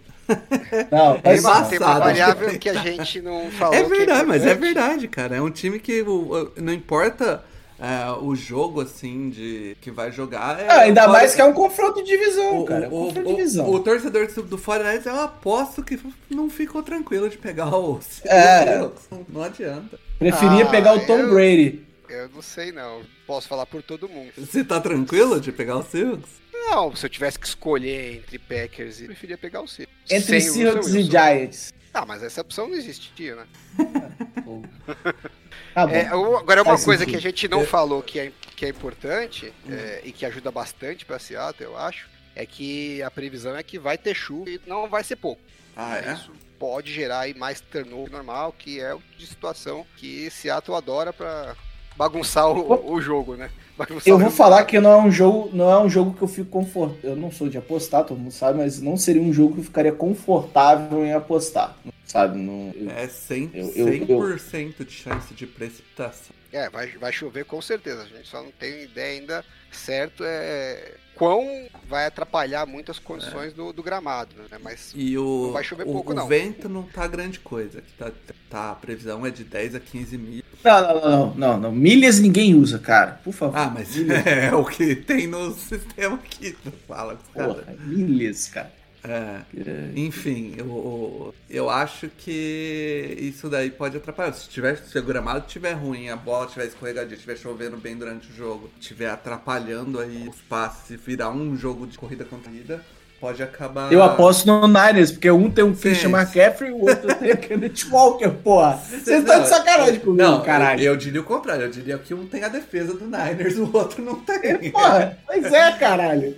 B: Não, [LAUGHS]
C: Tem uma,
A: embaçado.
C: tem uma variável que a gente não falou.
A: É
C: que
A: verdade, mas é verdade, cara. É um time que não importa é, o jogo, assim, de que vai jogar. É,
B: Ah, ainda
A: fora-
B: mais que é um confronto de divisão,
A: o,
B: cara. é um
A: o,
B: confronto
A: o,
B: de divisão.
A: o torcedor do, do 49ers, eu aposto que não ficou tranquilo de pegar o [LAUGHS]
B: É.
A: Não adianta.
B: Preferia
C: Ah,
B: pegar o Tom
C: eu-
B: Brady.
C: Eu não sei não. Posso falar por todo mundo.
A: Você tá tranquilo de pegar o Seahawks?
C: Não, se eu tivesse que escolher entre Packers, eu preferia pegar o Seahawks.
B: Entre Seahawks e. Giants.
C: Ah, mas essa opção não existia, né? [LAUGHS]
B: Tá bom.
C: É, agora, uma
B: Faz
C: coisa
B: sentido.
C: que a gente não falou que é, que é importante é, e que ajuda bastante pra Seattle, eu acho, é que a previsão é que vai ter chuva e não vai ser pouco.
A: Ah, é?
C: Isso pode gerar aí mais turnover normal, que é o de situação que Seattle adora pra bagunçar o, o jogo, né? Bagunçar
B: Eu vou falar que não é um jogo, não é um jogo que eu fico confortável. Eu não sou de apostar, todo mundo sabe, mas não seria um jogo que eu ficaria confortável em apostar. Sabe? Não, eu-
A: É 100%,
B: Eu- eu-
A: 100 de chance de precipitação.
C: É, vai, vai chover com certeza. A gente só não tem ideia ainda certo é quão vai atrapalhar muito as condições do, do gramado, né? Mas
A: E o,
C: Não vai chover
A: o,
C: pouco,
A: o
C: não.
A: vento não tá grande coisa. Tá, tá, a previsão é de 10 a 15 mil.
B: Não, não, não, não, não. Milhas ninguém usa, cara. Por favor.
A: Ah, mas
B: Milhas. [LAUGHS]
A: é o que tem no [LAUGHS] sistema aqui. tu Fala caras.
B: Porra, milhas, cara.
A: É, enfim, eu, eu acho que isso daí pode atrapalhar. Se, tiver, se o gramado estiver ruim, a bola estiver escorregadia, estiver chovendo bem durante o jogo, estiver atrapalhando aí os passes e virar um jogo de corrida contra corrida, pode acabar.
B: Eu aposto no Niners, porque um tem um
A: Sim.
B: Christian McCaffrey e o outro tem o Kenneth Walker, porra. Você tá
A: Não,
B: de sacanagem comigo,
A: Não,
B: caralho.
A: Eu, eu diria o contrário. Eu diria que um tem a defesa do Niners, o outro não tem.
B: Porra, pois é, caralho.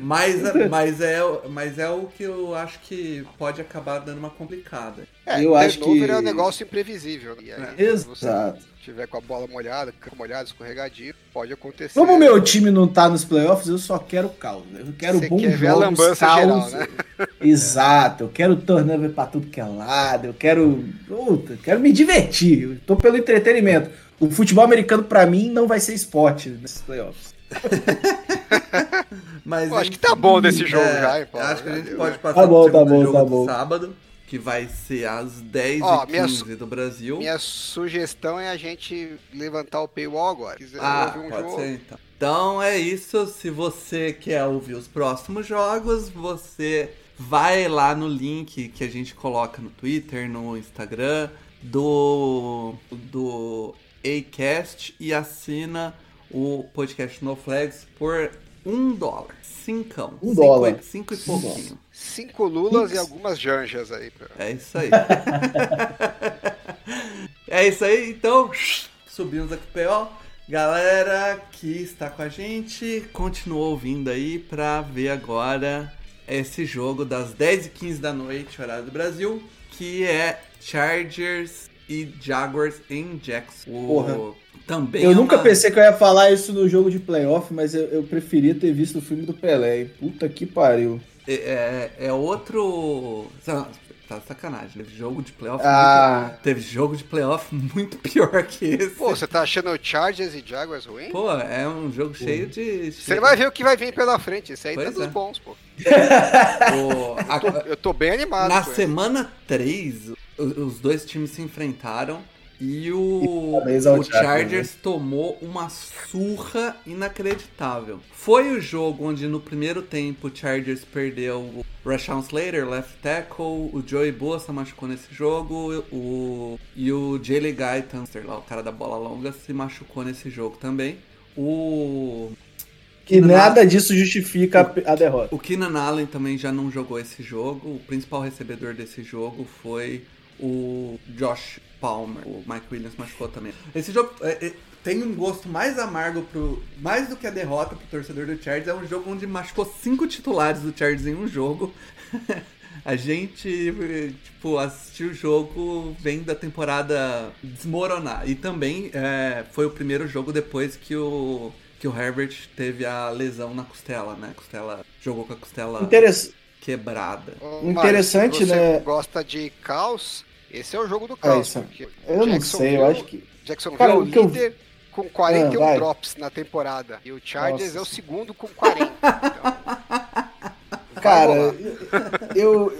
A: Mas, mas, é, mas é o que eu acho que pode acabar dando uma complicada.
C: é,
B: eu acho que-
C: é um negócio imprevisível. né? E aí,
A: É.
C: se
B: Exato.
C: tiver com a bola molhada, campo molhado, escorregadio, pode acontecer.
B: Como o meu time não tá nos playoffs, eu só quero caos. né? Eu quero
C: Você
B: bons
C: quer ver a
B: jogos,
C: lambança
B: caos.
C: geral, né? [LAUGHS]
B: Exato. Eu quero turnover pra tudo que é lado. Eu quero... Puta, eu quero me divertir. Eu tô pelo entretenimento. O futebol americano, pra mim, não vai ser esporte nesses playoffs. [LAUGHS]
A: Mas,
C: acho que tá bom desse jogo
A: é,
C: já, hein?
A: Acho que a gente pode passar
B: Tá bom,
A: pro
B: tá
A: segundo
B: bom,
A: jogo
B: tá
A: do
B: bom.
A: sábado, que vai ser às 10
C: Ó,
A: e
C: minha
A: 15 do Brasil.
C: Minha sugestão é a gente levantar o paywall agora. Se quiser
A: Ah,
C: ouvir um
A: pode
C: jogo,
A: ser então. Então é isso. Se você quer ouvir os próximos jogos, você vai lá no link que a gente coloca no Twitter, no Instagram do do Acast e assina o podcast No Flags por um dólar, cincão,
B: Um
A: cinco,
B: dólar.
A: cinco e pouquinho.
C: cinco lulas e algumas janjas aí. pra-
A: É isso aí. [LAUGHS] é isso aí, então subimos aqui pro PO. Galera que está com a gente, continua ouvindo aí pra ver agora esse jogo das 10h15 da noite, horário do Brasil, que é Chargers e Jaguars em Jackson.
B: Porra.
A: Também
B: Eu
A: é
B: nunca
A: uma-
B: pensei que eu ia falar isso no jogo de playoff, mas eu, eu preferia ter visto o filme do Pelé, hein? Puta que pariu.
A: É, é outro. Tá sacanagem. Teve jogo de playoff.
B: Ah.
A: muito- Teve jogo de playoff muito pior que esse.
C: Pô, você tá achando o Chargers e Jaguars ruim?
A: Pô, é um jogo cheio de.
C: Você vai ver o que vai vir pela frente. Esse aí
A: Pois
C: tá dos
A: é.
C: bons, pô.
A: O- a-
C: Tô- eu tô bem animado
A: na semana 3, o- os dois times se enfrentaram e o,
B: parabéns ao
A: o
B: Chargers,
A: Chargers tomou uma surra inacreditável. Foi o jogo onde no primeiro tempo o Chargers perdeu o Rashawn Slater, left tackle, o Joey Bosa machucou nesse jogo, o, e o Jaylee Guyton, lá, o cara da bola longa, se machucou nesse jogo também. O
B: E nada disso justifica a, a derrota.
A: o Keenan Allen também já não jogou esse jogo. O principal recebedor desse jogo foi o Josh Palmer. O Mike Williams machucou também. Esse jogo é, é, tem um gosto mais amargo pro. Mais do que a derrota pro torcedor do Chargers. É um jogo onde machucou cinco titulares do Chargers em um jogo. [LAUGHS] A gente, tipo, assistiu o jogo vendo a temporada desmoronar. E também é, foi o primeiro jogo depois que o, que o Herbert teve a lesão na costela, né? Costela, jogou com a costela
B: Interess...
A: quebrada.
C: Ô,
B: Interessante,
C: Mário, se você
B: né?
C: gosta de caos, esse é o jogo do caos. porque
B: Eu não sei, eu acho que.
C: Jacksonville
B: Cara,
C: é o
B: que eu-
C: líder com 41
B: Ah,
C: drops na temporada. E o Chargers
B: Nossa.
C: é o segundo com 40. Então, [LAUGHS]
B: Cara, eu,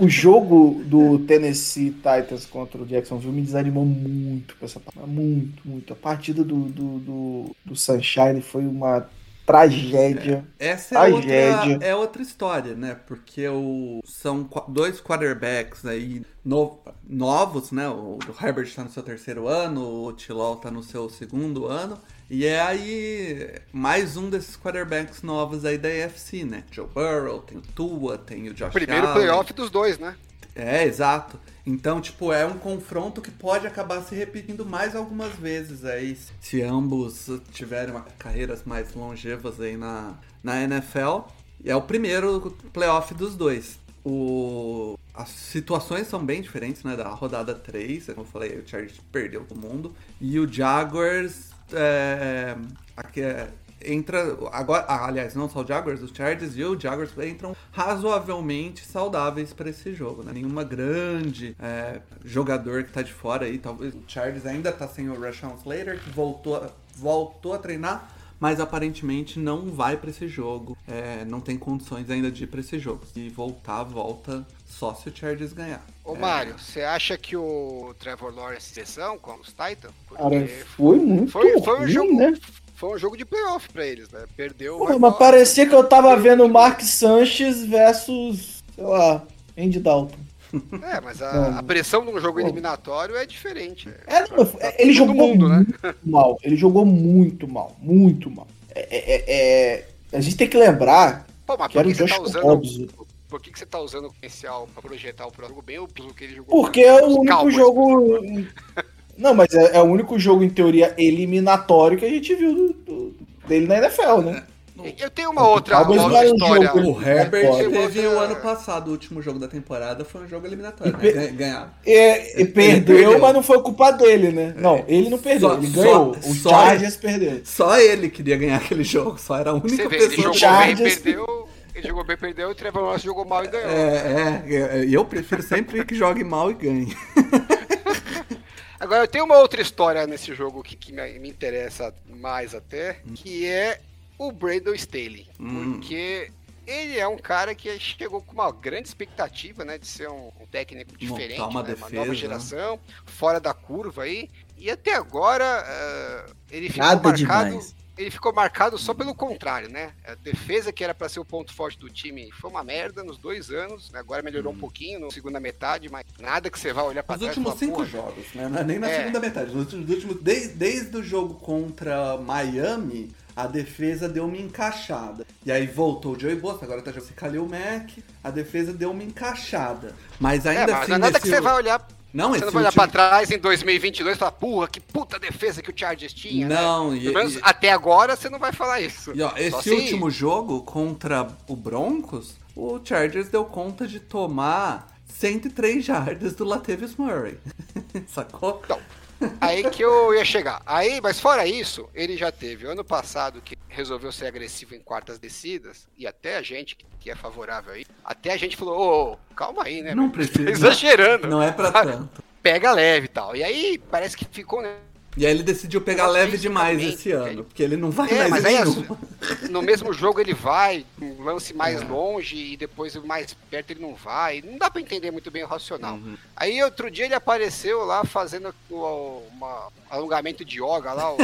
B: o jogo do Tennessee Titans contra o Jacksonville me desanimou muito com essa partida. Muito, muito. A partida do, do, do, do Sunshine foi uma tragédia.
A: É, essa é outra, é outra história, né? Porque o, são dois quarterbacks aí no, novos, né? O, o Herbert está no seu terceiro ano, o Tilol está no seu segundo ano. E é aí mais um desses quarterbacks novos aí da AFC, né? Joe Burrow, tem o Tua, tem o Josh
C: Primeiro
A: Allen.
C: playoff dos dois, né?
A: É, exato. Então, tipo, é um confronto que pode acabar se repetindo mais algumas vezes aí, se ambos tiverem carreiras mais longevas aí na, na NFL. É o primeiro playoff dos dois. O... As situações são bem diferentes, né? Da rodada 3, como eu falei, o Chargers perdeu o mundo. E o Jaguars é, aqui é, entra agora, ah, aliás, não só o Jaguars, os Chargers e o Jaguars entram razoavelmente saudáveis para esse jogo, né? Nenhuma grande é, jogador que tá de fora aí, talvez o Chargers ainda tá sem o Rashawn Slater que voltou a, voltou a treinar, mas aparentemente não vai para esse jogo. É, não tem condições ainda de ir para esse jogo. E voltar, volta só se o Chargers ganhar.
C: Ô, é... Mário, você acha que o Trevor Lawrence sessão com os Titans?
B: Cara, foi muito foi, foi um jogo, né?
C: Foi um jogo de playoff pra eles, né? Perdeu.
B: Pô, mas parecia que eu tava vendo Mark Sanchez versus, sei lá, Andy Dalton. [LAUGHS]
C: É, mas a, a pressão num jogo eliminatório é diferente.
B: É, não, ele jogou mundo, né? muito né? [LAUGHS] mal. Ele jogou muito mal, muito mal. É, é, é, a gente tem que lembrar
C: Pô, mas que era o Josh tá usando, por que, que você tá usando o potencial pra projetar o próximo bem pelo que ele jogou?
B: Porque é o único jogo. [LAUGHS] Não, mas é, é, o único jogo, em teoria, eliminatório que a gente viu do, do, dele na NFL, né?
C: Eu tenho uma outra, uma outra história.
A: o Herbert teve o ano passado, o último jogo da temporada foi um jogo eliminatório, e né? Ganhar.
B: É, e perdeu, perdeu, mas não foi culpa dele, né? Não, ele não perdeu, só, ele ganhou. Só, o Chargers perdeu.
A: Só ele queria ganhar aquele jogo, só era a única
C: vê,
A: pessoa.
C: Ele jogou Chargers... bem, perdeu, ele jogou bem, perdeu, e o Trevor Lawrence jogou mal e ganhou.
A: É, é, eu prefiro sempre que jogue mal e ganhe. [LAUGHS]
C: Agora, eu tenho uma outra história nesse jogo que, que me, me, interessa mais até, que é o Brandon Staley. Hum. Porque ele é um cara que chegou com uma grande expectativa, né, de ser um, um técnico diferente, uma, né, defesa, uma nova geração, fora da curva aí. E até agora uh, ele ficou Nada marcado. Demais ele ficou marcado só pelo contrário, né? A defesa que era para ser o ponto forte do time foi uma merda nos dois anos. Né? Agora melhorou um pouquinho na segunda metade, mas nada que você vá olhar para trás.
A: Nos últimos cinco jogos, né? É nem na é. segunda metade. Nos últimos, desde, desde o jogo contra Miami, a defesa deu uma encaixada. E aí voltou o Joey Bosa, agora tá jogando Kalil Mack, a defesa deu uma encaixada. Mas ainda é, mas
C: assim.
A: Não é
C: nada que você vai olhar
A: não,
C: você não vai olhar último... pra trás em 2022 e falar, porra, que puta defesa que o Chargers tinha.
A: Né? Não,
C: né?
A: e,
C: menos, e... até agora você não vai falar isso.
A: E, ó, esse último jogo contra o Broncos, o Chargers deu conta de tomar 103 jardas do Latavius Murray. [LAUGHS] Sacou?
C: Então, Aí que eu ia chegar. Aí, mas fora isso, ele já teve ano passado que resolveu ser agressivo em quartas descidas, e até a gente que é favorável aí, até a gente falou, ô, oh, calma aí, né?
A: Não [LAUGHS] precisa. Tá
C: exagerando.
A: Não é pra tanto.
C: Pega leve e tal. E aí parece que ficou, né?
A: E aí ele decidiu pegar leve demais esse ano, porque ele não vai é, mais mas aí, assim,
C: no mesmo jogo ele vai, um lance mais é. longe e depois mais perto ele não vai. Não dá para entender muito bem o racional. Uhum. Aí outro dia ele apareceu lá fazendo um alongamento de yoga lá, o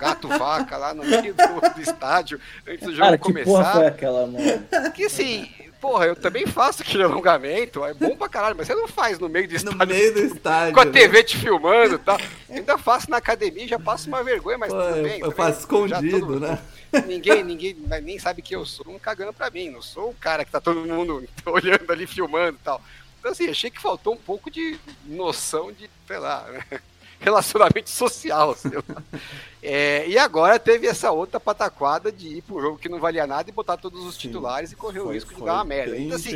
C: gato vaca lá no meio do, do estádio antes do jogo Cara, começar. Que porra
B: foi aquela, mano?
C: Que assim, porra, eu também faço aquele alongamento, é bom pra caralho, mas você não faz no meio do estádio.
A: No meio do estádio.
C: Com a TV né? te filmando e tal. Ainda faço na academia, já passo uma vergonha, mas Pô, tudo bem.
A: Eu, faço escondido, né?
C: Ninguém, [LAUGHS] ninguém nem sabe que eu sou, um cagando pra mim, não sou o cara que tá todo mundo [LAUGHS] olhando ali, filmando e tal. Então assim, achei que faltou um pouco de noção de, sei lá, né? Relacionamento social. [LAUGHS] É, e agora teve essa outra pataquada de ir pro jogo que não valia nada e botar todos os titulares Sim, e correr o risco de dar uma merda. Então, assim,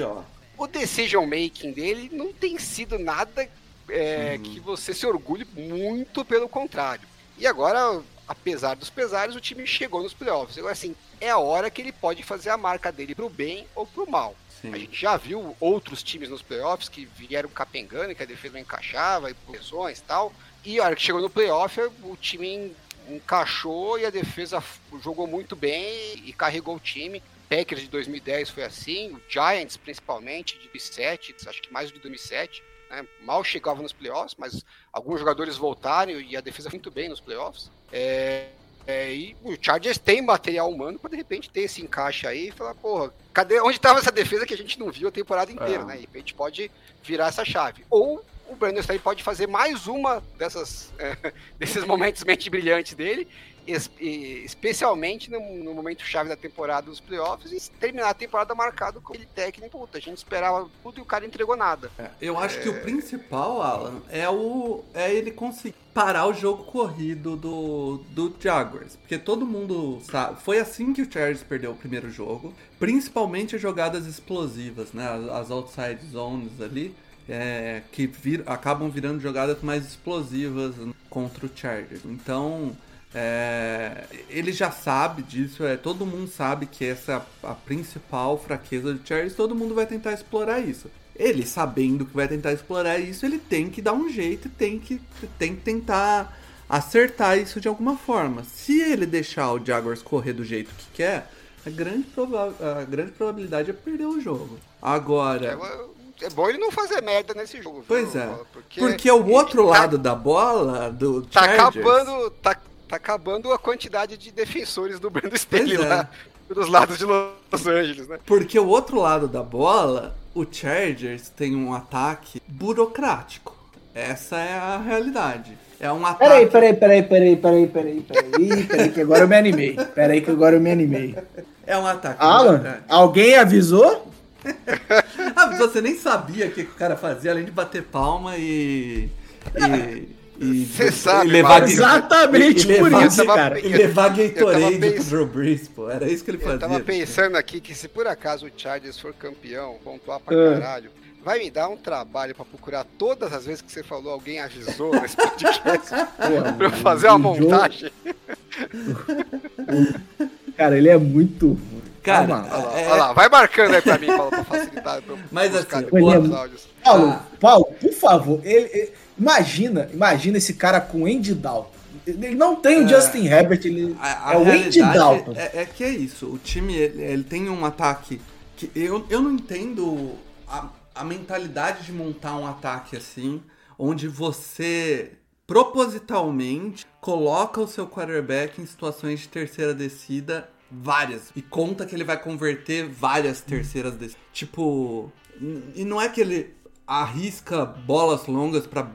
C: o decision making dele não tem sido nada é, uhum. que você se orgulhe, muito pelo contrário. E agora, apesar dos pesares, o time chegou nos playoffs. Agora, assim, é a hora que ele pode fazer a marca dele pro bem ou pro mal. Sim. A gente já viu outros times nos playoffs que vieram capengando, que a defesa não encaixava, e lesões e tal. E a hora que chegou no playoff, o time encaixou e a defesa jogou muito bem e carregou o time. Packers de 2010 foi assim, o Giants principalmente de 2007, acho que mais de 2007. Né? Mal chegava nos playoffs, mas alguns jogadores voltaram e a defesa muito bem nos playoffs. É, é, e o Chargers tem material humano para de repente ter esse encaixe aí e falar, porra, cadê onde estava essa defesa que a gente não viu a temporada inteira, é. né? E de repente pode virar essa chave. Ou o Staley pode fazer mais uma dessas é, [LAUGHS] desses momentos mente brilhantes dele especialmente no, no, momento chave da temporada dos playoffs e terminar a temporada marcado com ele técnico. Puta, a gente esperava tudo e o cara entregou nada.
A: É, eu acho é... que o principal, Alan, é, o, é ele conseguir parar o jogo corrido do, do Jaguars. Porque todo mundo sabe. Foi assim que o Chargers perdeu o primeiro jogo. Principalmente as jogadas explosivas, né? As outside zones ali. É, que vir, acabam virando jogadas mais explosivas contra o Chargers. Então, é, ele já sabe disso, é, todo mundo sabe que essa é a, principal fraqueza do Charles, todo mundo vai tentar explorar isso. Ele, sabendo que vai tentar explorar isso, ele tem que dar um jeito, tem que, tem que tentar acertar isso de alguma forma. Se ele deixar o Jaguars correr do jeito que quer, a grande, prova a grande probabilidade é perder o jogo. Agora.
C: É, é bom ele não fazer merda nesse jogo.
A: Pois viu? é. Porque, porque o outro tá, lado da bola do
C: tá Chargers... acabando, tá tá acabando a quantidade de defensores do Brandon Staley é. lá dos lados de Los Angeles, né?
A: Porque o outro lado da bola, o Chargers tem um ataque burocrático. Essa é a realidade. É um ataque.
B: Peraí, peraí, peraí, peraí, peraí, peraí, peraí, peraí, que agora eu me animei. Peraí, que agora eu me animei.
A: É um ataque.
B: Alan, alguém avisou? [LAUGHS]
A: ah, você nem sabia o que o cara fazia além de bater palma e. e
C: você sabe,
B: levar Exatamente e, e por isso, cara.
A: E levar Gatorade pro Drew Brees, pô. Era isso que ele fazia. Eu
C: tava pensando aqui que se por acaso o Chargers for campeão, pontuar pra uh. caralho, vai me dar um trabalho pra procurar todas as vezes que você falou, alguém avisou nesse [LAUGHS] podcast pra eu fazer uma montagem. [LAUGHS]
B: cara, ele é muito
A: Cara,
C: olha lá, é... olha lá, vai marcando aí pra mim, Paulo, pra facilitar. Pra [LAUGHS]
A: Mas assim.
B: Paulo, ah. Paulo, por favor, ele, ele Imagina, imagina esse cara com Andy Dalton. Ele não tem o é, Justin Herbert, ele a, a é o Andy Dalton.
A: É, é, que é isso. O time ele, ele, tem um ataque que eu, eu não entendo a, a mentalidade de montar um ataque assim, onde você propositalmente coloca o seu quarterback em situações de terceira descida várias e conta que ele vai converter várias terceiras descidas. Tipo, e não é que ele arrisca bolas longas para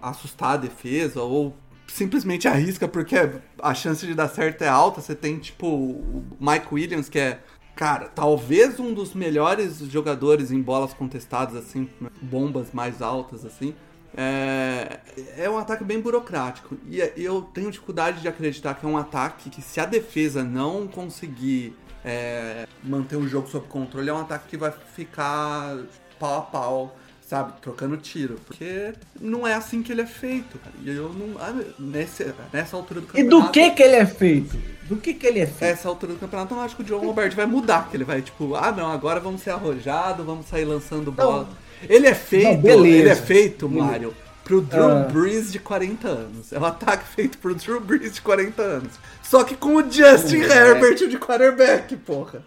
A: assustar a defesa ou simplesmente arrisca porque a chance de dar certo é alta. Você tem tipo o Mike Williams que é Cara, talvez um dos melhores jogadores em bolas contestadas, assim, bombas mais altas, assim. É, é um ataque bem burocrático. E eu tenho dificuldade de acreditar que é um ataque que, se a defesa não conseguir é, manter o jogo sob controle, é um ataque que vai ficar pau a pau sabe, trocando tiro. Porque não é assim que ele é feito, cara. E eu não. Ah, nesse, nessa altura do
B: campeonato. E do que que ele é feito? Do que que ele é feito?
A: Nessa altura do campeonato, eu acho que o John Roberto vai mudar. Que ele vai, tipo, ah, não, agora vamos ser arrojados, vamos sair lançando bola. Ele é feito, não, ele é feito, Mario, pro Drew ah. Brees de 40 anos. É um ataque feito pro Drew Brees de 40 anos. Só que com o Justin não. Herbert é. de quarterback, porra.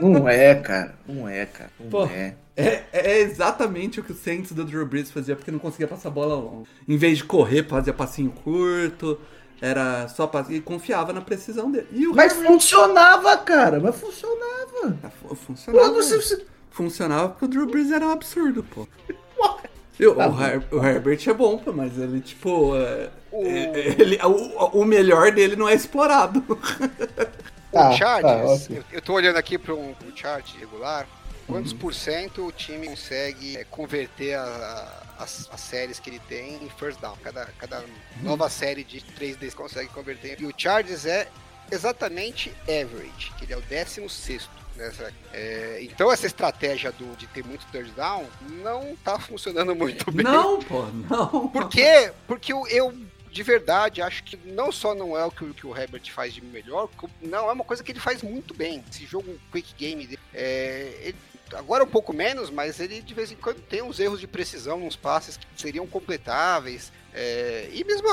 B: Não [LAUGHS] é, cara. Não é, cara. Não
A: é. É, é, exatamente o que o Saints do Drew Brees fazia, porque não conseguia passar a bola longa. Em vez de correr, fazia passinho curto, era só passinho, e confiava na precisão dele.
B: mas Herbert... funcionava, cara, mas funcionava.
A: Funcionava. Pô, você... Funcionava porque o Drew Brees era um absurdo, pô. [LAUGHS] Eu, tá o, Her, o, Herbert é bom, pô, mas ele, tipo. É, o... É, ele, o, o melhor dele não é explorado. [LAUGHS]
C: O ah, chart, tá, eu, eu tô olhando aqui para um, um chart regular. Quantos uhum. por cento o time consegue é, converter a, a, as, as, séries que ele tem em first down? Cada, cada uhum. nova série de 3D consegue converter. E o Chargers é exatamente average, que ele é o 16 nessa. É, então essa estratégia do, de ter muito third down não tá funcionando muito bem.
A: Não, pô, não.
C: Por quê? Porque eu, eu de verdade, acho que não só não é o que, que, o Herbert faz de melhor, não, é uma coisa que ele faz muito bem. Esse jogo quick game, é, ele agora um pouco menos, mas ele de vez em quando tem uns erros de precisão, uns passes que seriam completáveis. É, e mesmo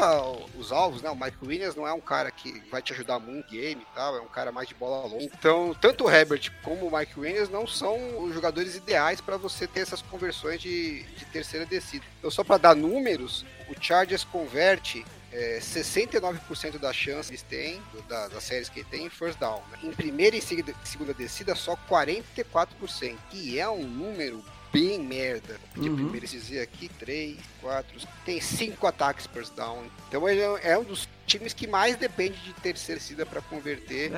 C: os alvos, né? O Mike Williams não é um cara que vai te ajudar muito no game e tal, é um cara mais de bola longa. Então, tanto o Herbert como o Mike Williams não são os jogadores ideais para você ter essas conversões de, de terceira descida. Então, só para dar números, o Chargers converte é, 69% das chances eles têm, da, das séries que tem, em first down. Né? Em primeira e segunda descida, só 44%, que é um número bem merda. Porque
A: Uhum.
C: primeiro aqui, 3, 4, tem 5 ataques first down. Então ele é um dos times que mais depende de terceira descida para converter.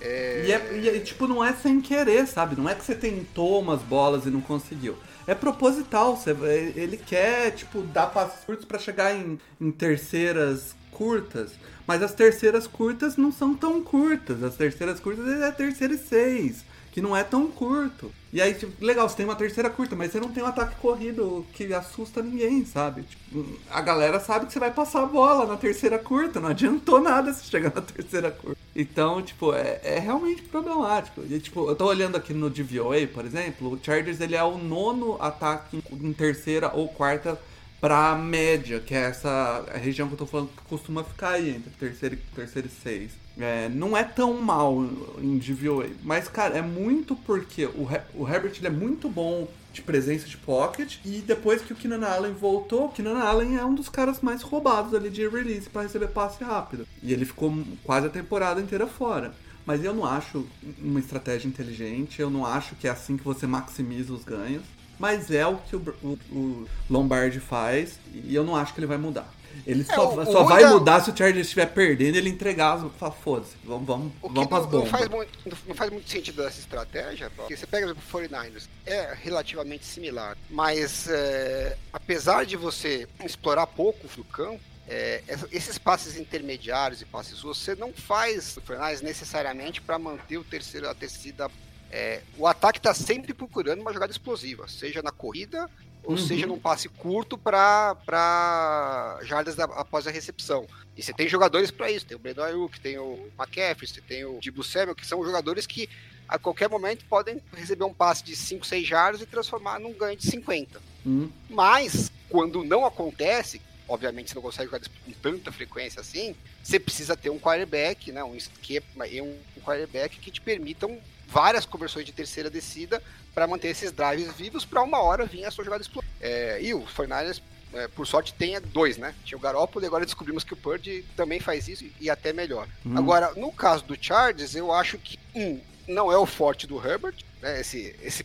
A: É. E, é, e é, tipo, não é sem querer, sabe? Não é que você tentou umas bolas e não conseguiu. É proposital. Você, ele quer, tipo, dar passos curtos pra chegar em, em terceiras curtas. Mas as terceiras curtas não são tão curtas. As terceiras curtas é terceira e seis. Que não é tão curto. E aí, tipo, legal, você tem uma terceira curta, mas você não tem um ataque corrido que assusta ninguém, sabe? Tipo, a galera sabe que você vai passar a bola na terceira curta, não adiantou nada se chegar na terceira curta. Então, tipo, é, é realmente problemático. E, tipo, eu tô olhando aqui no DVOA, por exemplo, o Chargers ele é o nono ataque em, terceira ou quarta pra média, que é essa região que eu tô falando que costuma ficar aí entre terceiro, terceiro e seis. É, não é tão mal em DVOA, mas cara, é muito porque o, o Herbert é muito bom de presença de pocket e depois que o Keenan Allen voltou, o Keenan Allen é um dos caras mais roubados ali de release para receber passe rápido. E ele ficou quase a temporada inteira fora. Mas eu não acho uma estratégia inteligente, eu não acho que é assim que você maximiza os ganhos. Mas é o que o, o- o Lombardi faz e eu não acho que ele vai mudar. Ele só,
C: o- o
A: só
C: ruim
A: vai
C: da-
A: mudar se o Chargers estiver perdendo ele entregar as. Fala, foda-se, vamos, vamos,
C: O
A: vamos pras
C: não, não,
A: bombas.
C: faz muito, não faz muito sentido essa estratégia, porque você pega o 49ers, é relativamente similar, mas é, apesar de você explorar pouco do campo, é, esses passes intermediários e passes você não faz o 49ers necessariamente para manter o terceiro, a terceira. é, o ataque está sempre procurando uma jogada explosiva, seja na corrida ou
A: Uhum.
C: seja num passe curto para jardas da- após a recepção. E você tem jogadores para isso. Tem o Brandon Ayuk, tem o McCaffrey, você tem o Dibu Samuel, que são jogadores que a qualquer momento podem receber um passe de 5, 6 jardas e transformar num ganho de 50.
A: Hum,
C: Mas, quando não acontece, obviamente você não consegue jogar com tanta frequência assim, você precisa ter um quarterback, né, um esquema e um quarterback que te permitam várias conversões de terceira descida para manter esses drives vivos para uma hora vir a sua jogada explosiva. É, e o Fernandes, é, por sorte, tem dois, né? Tinha o Garoppolo e agora descobrimos que o Purdy também faz isso e até melhor.
A: Hum.
C: Agora, no caso do Chargers, eu acho que, um, não é o forte do Herbert, né? Esse, esse,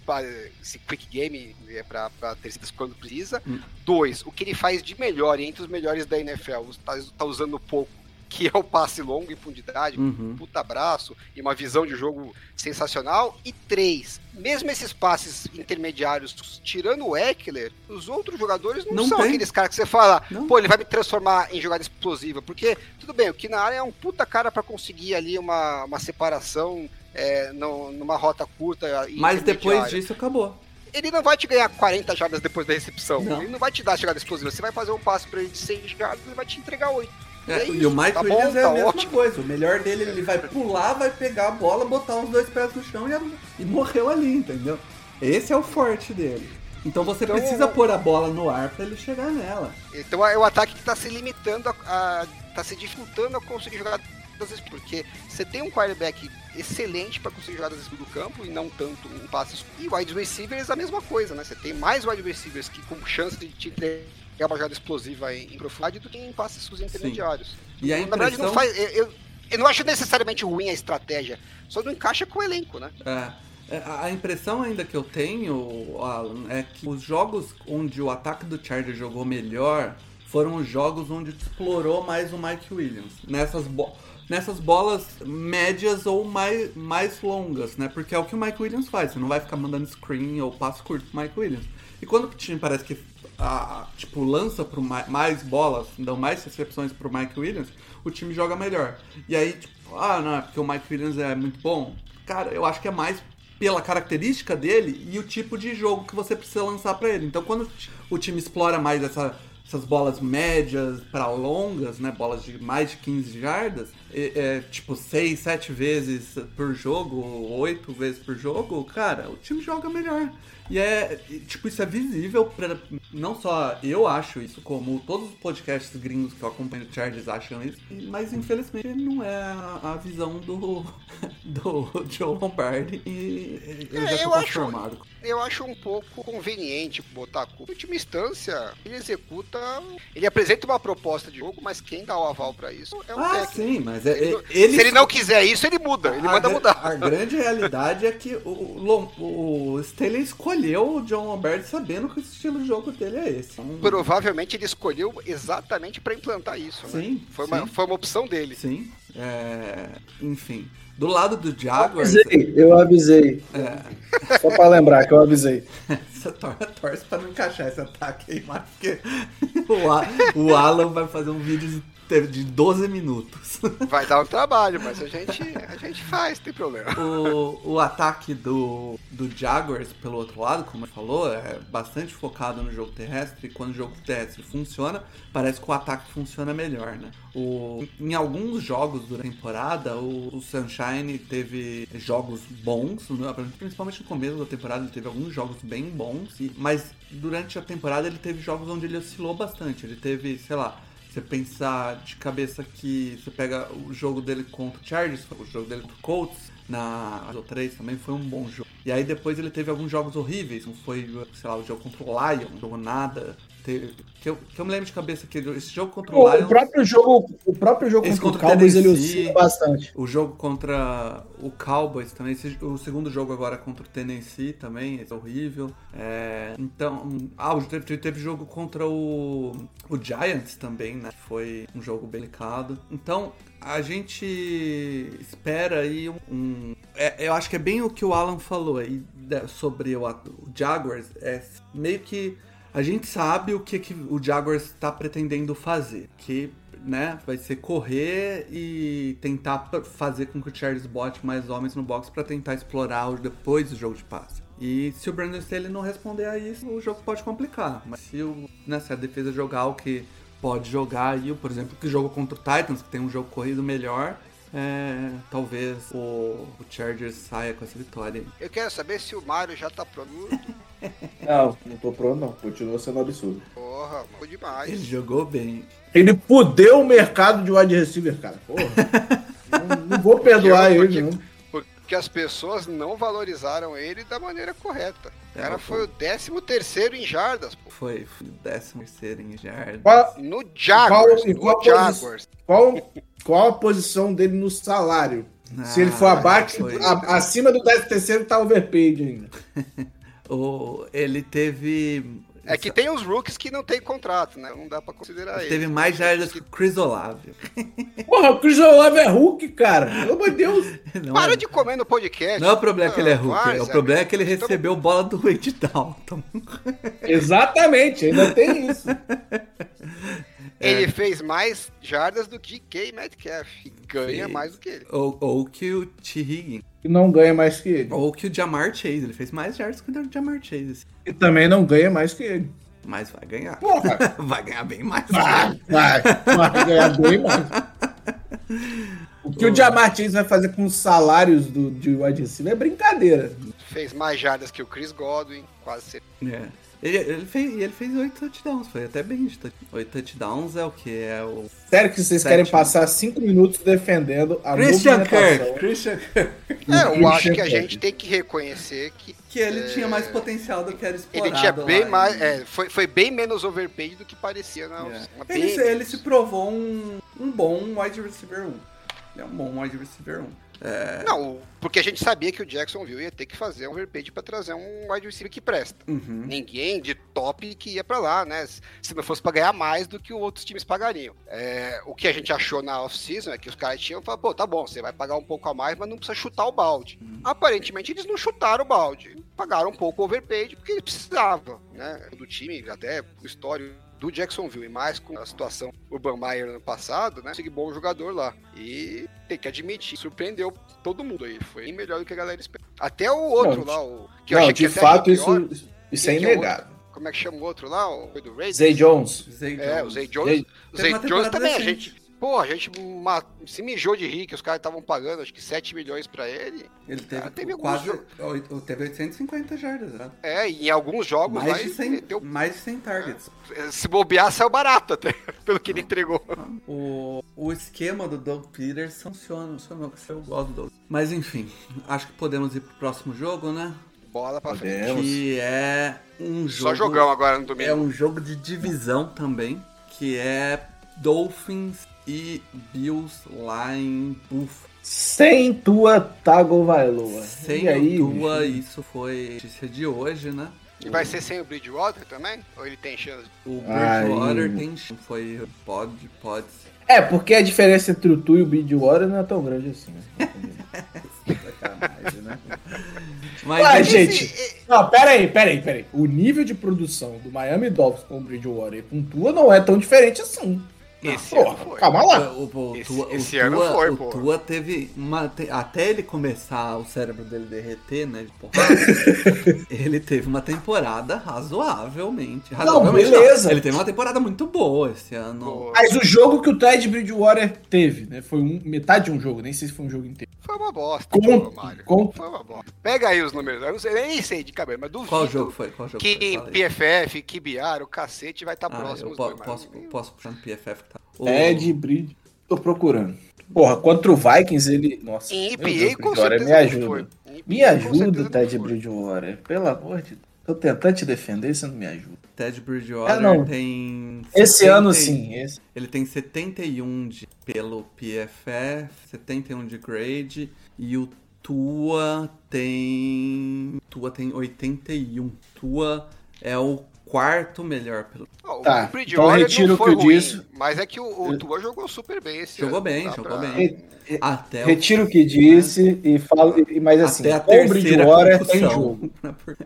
C: esse quick game é para terceiras quando precisa.
A: Hum.
C: Dois, o que ele faz de melhor e entre os melhores da NFL, tá, tá usando pouco, que é o passe longo em profundidade,
A: uhum.
C: puta abraço e uma visão de jogo sensacional. E três, mesmo esses passes intermediários, tirando o Eckler, os outros jogadores não,
A: Não
C: são
A: tem.
C: aqueles caras que você fala,
A: Não.
C: pô, ele vai me transformar em jogada explosiva. Porque, tudo bem, o Keenan Allen é um puta cara para conseguir ali uma, uma separação é, no- numa rota curta. e
A: Mas depois disso acabou.
C: Ele não vai te ganhar 40 jardas depois da recepção.
A: Não.
C: Ele não vai te dar a jogada explosiva. Você vai fazer um passe pra ele de 6 jardas, ele vai te entregar 8.
A: É,
C: É
A: e
C: isso,
A: o Mike
C: tá bom,
A: Williams é
C: tá
A: a mesma
C: ótimo.
A: coisa. O melhor dele, ele vai pular, vai pegar a bola, botar os dois pés no chão e, e morreu ali, entendeu? Esse é o forte dele. Então você
C: Então,
A: precisa pôr a bola no ar pra ele chegar nela.
C: Então é o ataque que tá se limitando a, a tá se dificultando a conseguir jogar das vezes, porque você tem um quarterback excelente para conseguir jogadas do campo e não tanto em passes. E wide receivers a mesma coisa, né? Você tem mais wide receivers que com chance de te entregar uma jogada explosiva em, em profundidade do que em passes intermediários.
A: E a
C: Na verdade, não
A: impressão-
C: faz. Eu, eu, eu não acho necessariamente ruim a estratégia, só não encaixa com o elenco, né?
A: É, é, a impressão ainda que eu tenho, Alan, é que os jogos onde o ataque do Charger jogou melhor foram os jogos onde explorou mais o Mike Williams. Nessas, bo- nessas bolas médias ou mais, mais longas, né? Porque é o que o Mike Williams faz. Você não vai ficar mandando screen ou passo curto pro Mike Williams. E quando o time parece que ah, tipo, lança pro Ma- mais bolas, dão mais recepções pro Mike Williams, o time joga melhor. E aí, tipo, ah, não, é porque o Mike Williams é muito bom. Cara, eu acho que é mais pela característica dele e o tipo de jogo que você precisa lançar pra ele. Então, quando o time explora mais essa- essas bolas médias para longas, né, bolas de mais de 15 jardas, é, é, tipo, seis, sete vezes por jogo, oito vezes por jogo, cara, o time joga melhor. E é, tipo, isso é visível pra, não só eu acho isso, como todos os podcasts gringos que eu acompanho o Chargers acham isso, mas infelizmente não é a, a visão do, [LAUGHS] do Joe Lombardi e eu
C: É,
A: já
C: eu
A: tô
C: acho-
A: conformado.
C: Eu acho um pouco conveniente botar a culpa. Em última instância, ele executa. Ele apresenta uma proposta de jogo, mas quem dá o aval pra isso é o
A: Ah,
C: técnico.
A: sim, mas é,
C: Ele
A: é-
C: não-
A: ele
C: Se ele não quiser isso, ele muda. Ele
A: a
C: manda mudar.
A: A grande realidade é que o, o, o Staley escolheu o John Lombardi sabendo que o estilo de jogo dele é esse. Então,
C: Provavelmente ele escolheu exatamente pra implantar isso. né?
A: Sim,
C: Foi uma,
A: sim.
C: foi uma opção dele.
A: Sim. é, enfim. Do lado do
B: Eu
A: Jaguars,
B: avisei, eu avisei. [LAUGHS] Só pra lembrar que eu avisei. [LAUGHS]
A: você tor- torce pra não encaixar esse ataque aí, mas porque [LAUGHS] o Alan vai fazer um vídeo de de 12 minutos. [LAUGHS]
C: Vai dar um trabalho, mas a gente, a gente faz, tem problema.
A: O, o ataque do, do Jaguars, pelo outro lado, como ele falou, é bastante focado no jogo terrestre. E quando o jogo terrestre funciona, parece que o ataque funciona melhor, né? O, em alguns jogos durante a temporada, o, o Sunshine teve jogos bons, né? principalmente no começo da temporada, ele teve alguns jogos bem bons, mas durante a temporada ele teve jogos onde ele oscilou bastante. Ele teve, sei lá, você pensar de cabeça que você pega o jogo dele contra o Chargers, o jogo dele contra o Colts, na ou 3 também foi um bom jogo. E aí depois ele teve alguns jogos horríveis, não foi, sei lá, o jogo contra o Lion, não jogou nada. Teve- que, eu, que eu me lembro de cabeça que esse jogo contra o,
B: O,
A: Lions,
B: o próprio jogo, o próprio jogo
A: Esse
B: contra o
A: contra o
B: Cowboys ele
A: Tennessee.
B: oscila bastante.
A: o jogo contra o Cowboys também, esse- o segundo jogo agora contra o Tennessee também, é horrível. É, então, ah, o- teve, teve jogo contra o, o Giants também, né? Foi um jogo delicado. Então, a gente espera aí um. um- é, eu acho que é bem o que o Alan falou aí da- sobre o, o Jaguars. É meio que a gente sabe o que, que o Jaguars está pretendendo fazer. Que né, vai ser correr e tentar fazer com que o Charles bote mais homens no box para tentar explorar depois do jogo de passe. E se o Brandon Staley não responder a isso, o jogo pode complicar. Mas se, o, né, se a defesa jogar o que pode jogar aí, por exemplo, que jogou contra o Titans, que tem um jogo corrido melhor, é, talvez o, o Chargers saia com essa vitória.
C: Eu quero saber se o Mário já tá pronto. [LAUGHS] [LAUGHS]
B: Não, não tô pronto, não. Continua sendo absurdo.
C: Porra, bom demais.
A: Ele jogou bem.
B: Ele fudeu o mercado de wide receiver, cara. Porra. [LAUGHS] não, não vou perdoar
C: Porque-
B: ele, não.
C: Porque as pessoas não valorizaram ele da maneira correta. O cara
A: É,
C: foi o 13 terceiro em jardas, pô.
A: Foi, foi o décimo terceiro em jardas.
B: Qual,
C: No Jaguars,
B: Qual- qual
C: no
B: a posi-
C: Jaguars.
B: qual, qual a posição dele no salário? Se ele for
A: Ah,
B: abaixo,
A: foi.
B: acima do 13 terceiro tá overpaid ainda. [LAUGHS]
A: O, ele teve.
C: É que tem os rookies que não tem contrato, né? Não dá pra considerar ele.
A: Teve mais jardas que o Chris Olave. [LAUGHS]
B: Porra, o Chris Olave é Hulk, cara. Pelo amor de Deus. [LAUGHS]
A: Não
C: Para
A: é,
C: de comer no podcast.
A: não é o problema que ele é Hulk,
C: Várzea,
A: o problema é que ele recebeu bola do Wade Dalton.
B: Exatamente, ainda tem isso. [LAUGHS]
C: Ele fez mais jardas do que DK Metcalf. E ganha
A: Fez.
C: mais do que ele.
A: Ou, ou que o T. Higgins.
B: E não ganha mais que ele.
A: Ou que o Jamar Chase. Ele fez mais jardas que o Jamar Chase.
B: E também não ganha mais que ele.
A: Mas vai ganhar.
B: Porra. [LAUGHS]
A: Vai ganhar bem mais.
B: Vai, vai, vai ganhar bem mais. O que o Jamar Chase vai fazer com os salários do, de wide receiver é brincadeira.
C: Fez mais jardas que o Chris Godwin. Quase.
A: É. Ele, ele fez, e ele fez oito touchdowns, foi até bem de touchdowns. Oito touchdowns é o que? É o.
B: Sério que vocês
A: Sétimo.
B: querem passar cinco minutos defendendo a
A: Christian. Kirk! Christian Kirk! [LAUGHS]
C: É, eu
B: Christian
C: acho que a gente tem que reconhecer que
A: Que ele tinha mais potencial do que era explorado.
C: ele tinha bem
A: lá
C: mais.
A: em-
C: É, foi, foi bem menos overpaid do que parecia na.
A: É.
C: na
A: Ele, ele se provou um, um bom wide receiver 1. Ele é um bom wide receiver 1. É,
C: Não, porque a gente sabia que o Jacksonville ia ter que fazer um overpaid pra trazer um wide receiver que presta.
A: uhum.
C: Ninguém de top que ia pra lá, né? Se não fosse pra ganhar mais do que os outros times pagariam. É, o que a gente achou na off-season é que os caras tinham falado, pô, tá bom, você vai pagar um pouco a mais, mas não precisa chutar o balde. Aparentemente eles não chutaram o balde. Pagaram um pouco o overpaid porque eles precisavam, né? Do time, até o histórico do Jacksonville e mais com a situação Urban Meyer ano passado, né? Consegui bom jogador lá. E tem que admitir, surpreendeu todo mundo aí. Foi bem melhor do que a galera esperava. Até o outro
B: Não,
C: lá, o que eu
B: Não,
C: achei
B: de
C: que
B: fato, isso, isso é
C: é
B: inegável.
C: Como é que chama o outro lá? O foi do Raiders?
B: Zay Jones.
A: Zay
C: É, o
A: Jones.
C: Zay Jones.
B: Zay-
C: O Zay
A: uma
C: Jones também, a
A: decente.
C: gente, Pô, a gente se mijou de rir que os caras estavam pagando acho que 7 milhões pra ele.
A: Ele teve,
C: Ah, teve alguns
A: quase. oito- Teve 850 jardas, né?
C: É, e em alguns jogos
A: Mais de,
C: ele
A: 100,
C: meteu-
A: mais de 100 targets.
C: se bobear, saiu barato até, [LAUGHS] pelo que ele entregou.
A: O, o esquema do Doug Peterson funciona, funciona, eu gosto do Doug. Mas enfim, acho que podemos ir pro próximo jogo, né?
C: Bola pra frente.
B: Podemos.
A: Que é um jogo.
C: Só jogão agora no domingo.
A: É um jogo de divisão também, que é Dolphins e Bills lá em Buffalo.
B: Sem tua Tagovailoa.
A: Sem
B: e aí,
A: Tua,
B: bicho?
A: isso foi notícia de hoje, né?
C: E vai ser sem o Bridgewater também? Ou ele tem chance?
A: O
B: Ai.
A: Bridgewater tem foi pode pode
B: É, porque a diferença entre o Tu e o Bridgewater não é tão grande assim. Né? [LAUGHS]
A: sacanagem, né? Mas
B: Ué,
A: esse-
B: gente, não, pera aí, pera aí, pera aí. O nível de produção do Miami Dolphins com o Bridgewater e com o Tua não é tão diferente assim.
C: Esse
B: Porra,
C: ano foi.
B: calma lá.
A: O, o, o
C: Esse-
A: Tua,
C: esse ano
A: Tua-
C: foi,
A: o
C: pô.
A: Tua teve uma. te- até ele começar o cérebro dele derreter, né? De porrada, [LAUGHS] ele teve uma temporada razoavelmente. razoavelmente
B: beleza.
A: Ele teve uma temporada muito boa esse ano.
C: Pô,
B: Mas o jogo que o Ted Bridgewater teve, né? Foi um- metade de um jogo, nem sei se foi um jogo inteiro.
C: Foi uma bosta,
B: Com-
C: pô, Mário.
B: com-
C: Foi uma bosta. Pega aí os números. Eu não sei, nem sei de cabeça, mas duvido
A: Qual jogo foi? Qual jogo
C: que
A: foi?
C: PFF, KBR, o cacete vai estar
A: Ah,
C: próximo
A: eu po-
C: dois.
A: posso,
C: não-
A: posso puxar no PFF que tá. O-
B: Ted Bridge. Tô procurando. Porra, contra o Vikings ele. Nossa.
C: EPA,
B: Deus,
C: com
B: Bridgewater, me ajuda. Me ajuda, Ted. Bridgewater. Pelo amor de Deus. Tô tentando te defender, você não me ajuda.
A: Ted Bridgewater
B: Ah, não.
A: tem.
B: Esse
A: 70
B: ano
A: e-
B: sim. Esse.
A: Ele tem 71 de, pelo PFF, 71 de grade e o Tua tem. Tua tem 81. Tua é o quarto melhor pelo.
C: Ó,
B: Tá,
C: o
B: então retiro o que eu
C: ruim,
B: disse.
C: Mas é que o, o Tua jogou super bem esse
A: Jogou
C: ano.
A: bem,
C: Dá
A: jogou
C: pra-
A: bem. Até o-
B: Retiro o que disse e falo. Mas assim,
A: até a
B: com o
A: terceira
B: Bridgewater tem jogo.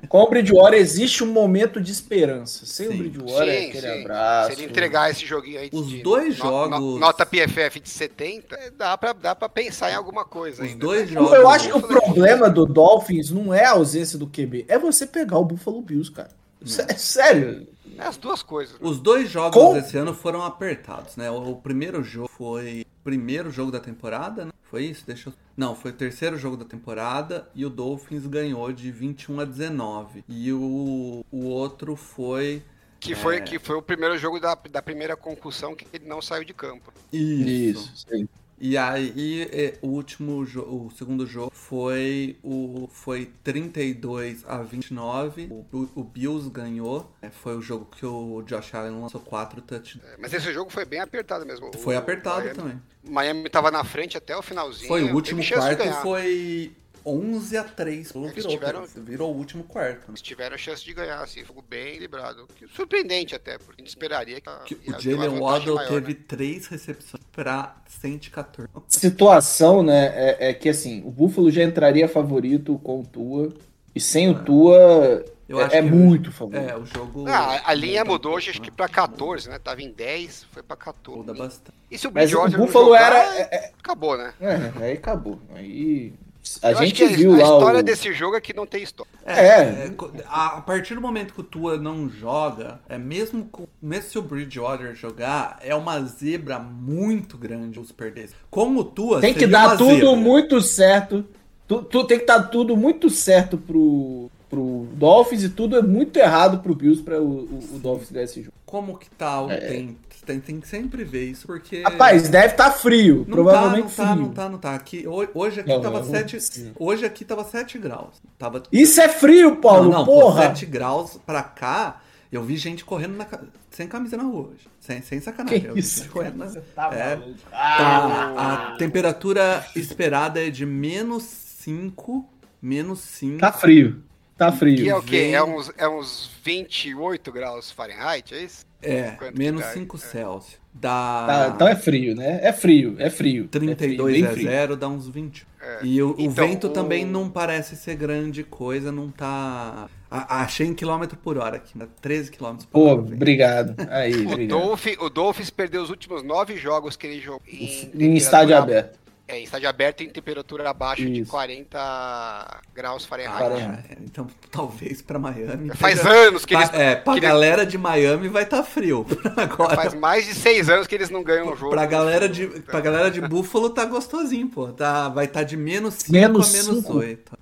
B: Com o Bridgewater existe um momento de esperança. Sem o
A: Sim.
B: Bridgewater é
C: Sim,
B: aquele
C: sim.
B: abraço.
C: Se ele entregar esse joguinho aí
A: Os
C: de
A: dois
C: no- no-
A: jogos-
C: nota PFF de 70, é, dá pra, dá pra pensar em alguma coisa
A: Os
C: ainda.
A: dois
C: né?
A: jogos.
B: Eu acho que o problema do Dolphins não é a ausência do QB, é você pegar o Buffalo Bills, cara. Sé- Sério.
C: É as duas coisas. né?
A: Os dois jogos
B: Com-
A: desse ano foram apertados, né? O, o primeiro jogo foi o primeiro jogo da temporada, né? Foi isso? Deixa eu... Não, foi o terceiro jogo da temporada e o Dolphins ganhou de 21 a 19. E o, o outro foi
C: Que foi,
A: É.
C: que foi o primeiro jogo da, da primeira concussão que ele não saiu de campo.
A: isso.
B: sim.
A: E aí o último jogo, o segundo jogo foi o foi 32 a 29. O, o, o Bills ganhou. É, foi o jogo que o Josh Allen lançou quatro touchdowns.
C: É, Mas esse jogo foi bem apertado mesmo.
A: Foi
C: O-
A: apertado
C: Miami,
A: também.
C: Miami tava na frente até o finalzinho.
A: Foi o último quarto foi 11 a 3. Virou,
C: Eles tiveram-
A: virou o último quarto. né?
C: Eles tiveram chance de ganhar, assim, ficou bem equilibrado. Que- Surpreendente até, porque a gente esperaria que, a-
A: Que o Jalen Waddle
C: maior,
A: teve
C: né?
A: três recepções pra 114.
B: Situação, né, é, é que assim, o Buffalo já entraria favorito com o Tua, e sem o Tua
A: Eu
B: é,
A: acho
B: é
A: que-
B: muito favorito.
A: É, o jogo.
C: Ah, a linha mudou, acho que
A: né?
C: pra 14, né? Tava em 10, foi pra 14.
A: Muda bastante.
C: E se o
B: Mas o Buffalo
C: jogar,
B: era. é-
C: Acabou, né?
B: é, aí acabou. Aí. A
C: Eu acho
B: gente
C: que
B: viu
C: a,
B: lá
C: a história
B: o.
C: desse jogo é que não tem história.
A: É,
B: É.
A: é, a, a partir do momento que o Tua não joga, é mesmo, com, mesmo se o Bridgewater jogar, é uma zebra muito grande os perder. Com o Tua,
B: Tem que dar tudo
A: zebra.
B: muito certo. Tu, tu- tem que dar tudo muito certo pro, pro Dolphins e tudo é muito errado pro Bills pra o, o, o Dolphins ganhar esse jogo.
A: Como que tá o tempo? Tem, tem que sempre ver isso, porque.
B: Rapaz, deve estar frio.
A: Não
B: provavelmente
A: tá, não tá,
B: frio.
A: não tá, não tá. Aqui, ho- hoje aqui
B: Não,
A: tava
B: não,
A: 7.
B: sim.
A: Hoje aqui tava 7 graus. Tava.
B: Isso é frio, Paulo.
A: não, não, pô,
B: porra.
A: 7 graus pra cá, eu vi gente correndo na sem camisa na rua hoje. Sem, sem sacanagem.
B: Que
A: eu vi
B: isso,
A: gente correndo na...
B: Você tá
A: É.
B: maluco.
A: Tá,
B: Ah,
A: a temperatura esperada é de menos 5. Menos 5.
B: tá frio. Tá
C: Que
B: frio.
C: é o quê?
A: vem-
C: É uns, é uns 28 graus Fahrenheit, é isso?
A: É,
C: Quanto que
A: menos
C: dá?
A: 5
C: É.
A: Celsius. Dá.
B: Tá, então é frio, né? É frio, é frio.
A: 32
B: é frio,
A: a
B: bem frio.
A: 0 dá uns 20.
C: É.
A: E o, o
C: Então,
A: vento
C: o-
A: também não parece ser grande coisa, não tá. A, achei em quilômetro por hora aqui, né? 13 quilômetros por
B: Pô,
A: hora. o vento.
B: obrigado. Aí,
C: O,
B: obrigado.
C: Dolphin, o Dolphins perdeu os últimos nove jogos que ele jogou em,
B: Em estádio aberto.
C: É, em estádio aberto em temperatura abaixo de
B: Isso.
C: 40 graus Fahrenheit.
A: Ah, então, [LAUGHS] talvez pra Miami.
C: Faz anos que eles.
A: É, pra
C: que eles-
A: galera de Miami vai estar frio. [LAUGHS] Agora,
C: Faz mais de seis anos que eles não ganham o jogo.
A: pra galera de, pra galera de Buffalo tá gostosinho, pô. Tá, vai estar de menos 5
B: Menos
A: a menos
B: cinco?
A: 8.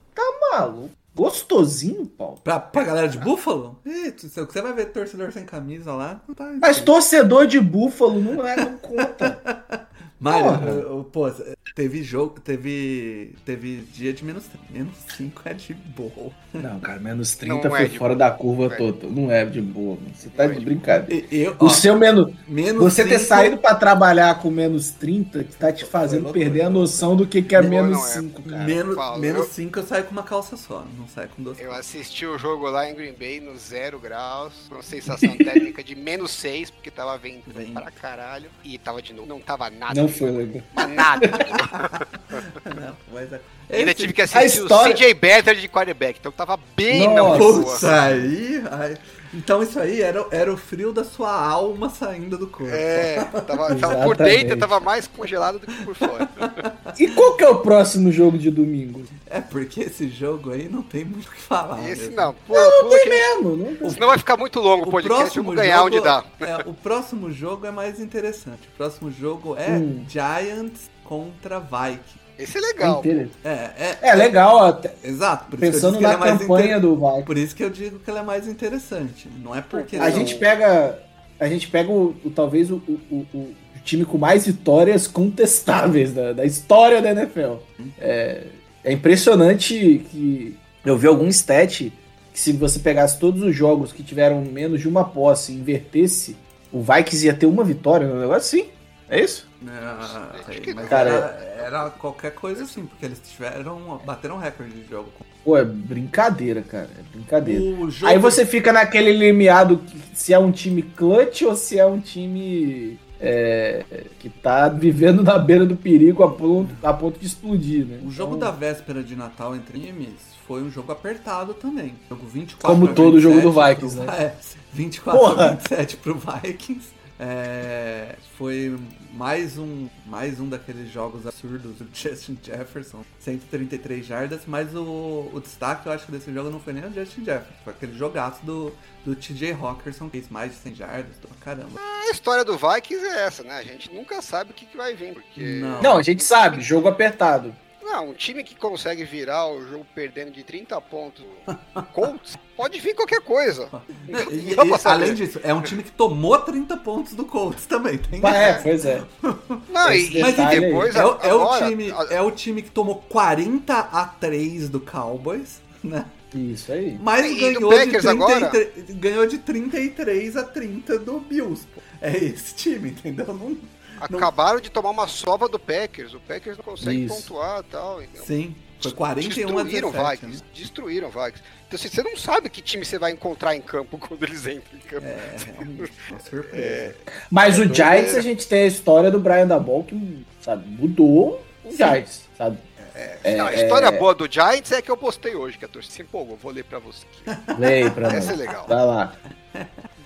B: Maluco. Gostosinho, Paulo.
A: Pra, pra galera de Buffalo? Ih, tu- você vai ver torcedor sem camisa lá. Não tá,
B: Mas torcedor de Búfalo não é, não conta. [LAUGHS]
A: Mário, pô, teve jogo, teve, teve dia de menos, menos 5 é de boa.
B: Não, cara, menos 30
C: Não é
B: foi
C: de
B: fora
C: boa.
B: da curva
C: é
B: toda. Não é de boa, mano. Você tá
C: Não é
B: de
C: de
B: brincadeira.
A: Eu,
B: O
A: ó,
B: seu menos.
A: menos
B: Você ter
A: cinco-
B: saído pra trabalhar com menos 30 que tá te fazendo
A: loucura.
B: perder a noção do que, que é
C: Não,
B: menos
C: não é.
B: 5, cara.
A: Menos,
C: Paulo,
A: menos
C: eu-
A: 5 eu saio com uma calça só, não saio com duas
C: Eu assisti o jogo lá em Green Bay no zero graus, com sensação [LAUGHS] térmica de menos 6, porque tava ventando
A: Vem.
C: para caralho. E tava de novo, não tava nada.
B: Não foi legal.
C: Nada. [LAUGHS] [LAUGHS]
A: Não, mas é-
C: Ainda
A: Esse-
C: tive que
B: a
C: assistir
B: história-
C: o CJ Beathard de quarterback, então tava bem na
B: Nossa.
C: boa.
A: Putz, aí, aí- Então isso aí era, era o frio da sua alma saindo do corpo.
C: É, tava, tava por dentro, tava mais congelado do que por fora.
B: E qual que é o próximo jogo de domingo?
A: É porque esse jogo aí não tem muito o que falar.
C: Esse
A: mesmo.
C: não, pula, pula que
B: Mesmo, não
C: senão vai ficar muito longo o podcast, eu
A: próximo
C: vou ganhar
A: jogo,
C: onde dá.
A: é, o próximo jogo é mais interessante. O próximo jogo é
B: Hum.
A: Giants contra Vikings.
C: Esse é legal.
B: Inteiro.
A: É, é,
B: É legal, até,
A: exato. Por isso que eu
B: pensando na
A: é mais
B: campanha
A: inter-
B: do Vikings.
A: Por isso que eu digo que ele é mais interessante. Não é porque
B: A
A: não-
B: gente pega. A gente pega o, o- talvez o, o- o- time com mais vitórias contestáveis da, da história da NFL. É, é impressionante que eu vi algum stat que se você pegasse todos os jogos que tiveram menos de uma posse e invertesse, o Vikings ia ter uma vitória no negócio assim. É isso?
A: Ah, mas
B: Cara,
A: era, era qualquer coisa assim, porque eles tiveram. bateram recorde de jogo.
B: Pô, é brincadeira, cara. É brincadeira.
A: Jogo,
B: Aí você fica naquele limiado se é um time clutch ou se é um time é, que tá vivendo na beira do perigo a ponto, a ponto de explodir, né?
A: O jogo
B: Então,
A: da véspera de Natal entre times foi um jogo apertado também. Jogo 24
B: Como
A: a
B: todo jogo
A: 27
B: do Vikings, né? [LAUGHS]
A: É, 24 a
B: Porra!
A: 27 pro Vikings. É, foi mais um, mais um daqueles jogos absurdos do [LAUGHS] Justin Jefferson, 133 jardas, mas o, o destaque eu acho que desse jogo não foi nem o Justin Jefferson, foi aquele jogaço do, do TJ Hawkinson, que fez mais de 100 jardas, do caramba.
C: A história do Vikings é essa, né? A gente nunca sabe o que, que vai vir, porque...
A: Não.
B: Não, a gente sabe, jogo apertado.
C: Não, um time que consegue virar o jogo perdendo de 30 pontos, [LAUGHS] Colts, pode vir qualquer coisa. [LAUGHS]
A: E-
C: Não
A: e, além disso, é um time que tomou 30 pontos do Colts também, tem
B: é, pois é. [LAUGHS]
C: Não, e,
A: Mas
C: e depois
A: É, o- é
C: agora,
A: o time,
C: a-
A: é o time que tomou 40 a 3 do Cowboys, né?
B: Isso aí.
A: Mas
C: E
A: ganhou de,
C: Packers agora?
A: 33, ganhou de 33 a 30 do Bills. Pô. É esse time, entendeu? Não,
C: acabaram de tomar uma sova do Packers. O Packers não consegue
B: Isso.
C: pontuar e tal. então,
A: sim, foi 41 a
C: destruíram
A: 17.
C: Vikings.
A: né?
C: Destruíram Vikings. Então assim, você não sabe que time você vai encontrar em campo [LAUGHS] quando eles entram em campo.
A: É, realmente, uma surpresa.
B: Mas o
C: doideira.
B: Giants, a gente tem a história do Brian Dabol que, sabe, mudou o Giants, sabe?
C: Não, a história boa do Giants é a que eu postei hoje, que a torcida se empolgou. Vou ler pra você.
B: Leia pra
C: Essa é legal.
B: Vai lá.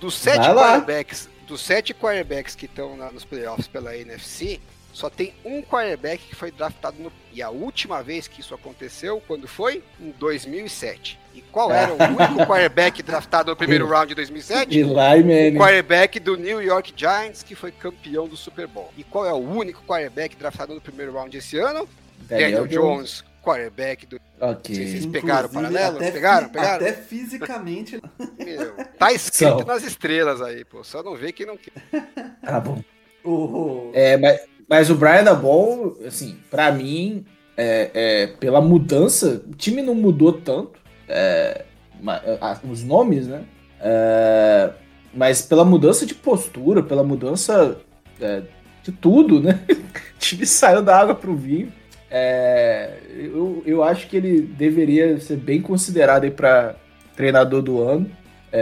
C: Dos sete
B: Vai lá.
C: quarterbacks, dos sete quarterbacks que estão nos playoffs pela NFC, só tem um quarterback que foi draftado no. E a última vez que isso aconteceu, quando foi? Em 2007. E qual era o único [LAUGHS] quarterback draftado no primeiro round de 2007?
B: Eli
C: O
B: Manning.
C: quarterback do New York Giants, que foi campeão do Super Bowl. E qual é o único quarterback draftado no primeiro round esse ano? Daniel Jones, quarterback do.
B: Ok.
C: Vocês pegaram o paralelo?
A: até
C: Pegaram? Pegaram?
A: Até fisicamente. [LAUGHS]
C: Meu, tá escrito
B: São.
C: nas estrelas aí, pô. Só não vê quem não quer. [LAUGHS]
B: Tá bom.
A: O,
B: É, mas, mas o Brian Dabol, assim, pra mim, é, é, pela mudança, o time não mudou tanto, é, os nomes, né? É, mas pela mudança de postura, pela mudança é, de tudo, né? [LAUGHS] O time saiu da água pro vinho. É, eu, eu acho que ele deveria ser bem considerado para treinador do ano.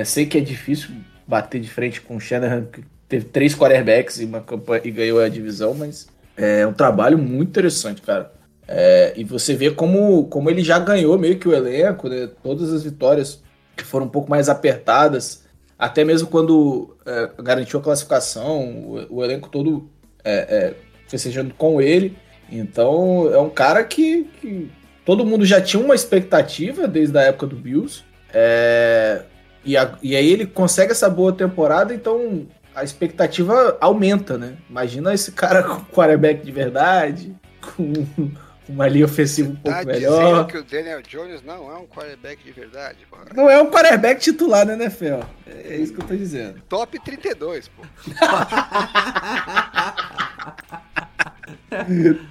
B: Sei que é difícil bater de frente com o Shanahan, teve três quarterbacks e, uma campanha, e ganhou a divisão, mas é um trabalho muito interessante, cara. É, e você vê como, como ele já ganhou meio que o elenco, né? todas as vitórias que foram um pouco mais apertadas, até mesmo quando é, garantiu a classificação, o, o elenco todo é, é, festejando com ele. Então, é um cara que, que todo mundo já tinha uma expectativa desde a época do Bills. É, e, a- e aí ele consegue essa boa temporada, então a expectativa aumenta, né? Imagina esse cara com quarterback de verdade, com uma linha ofensiva um pouco
C: Tá
B: melhor.
C: que o Daniel Jones não é um quarterback de verdade, pô.
B: Não é um quarterback titular na NFL. É isso que eu tô dizendo.
C: Top 32, pô. [LAUGHS]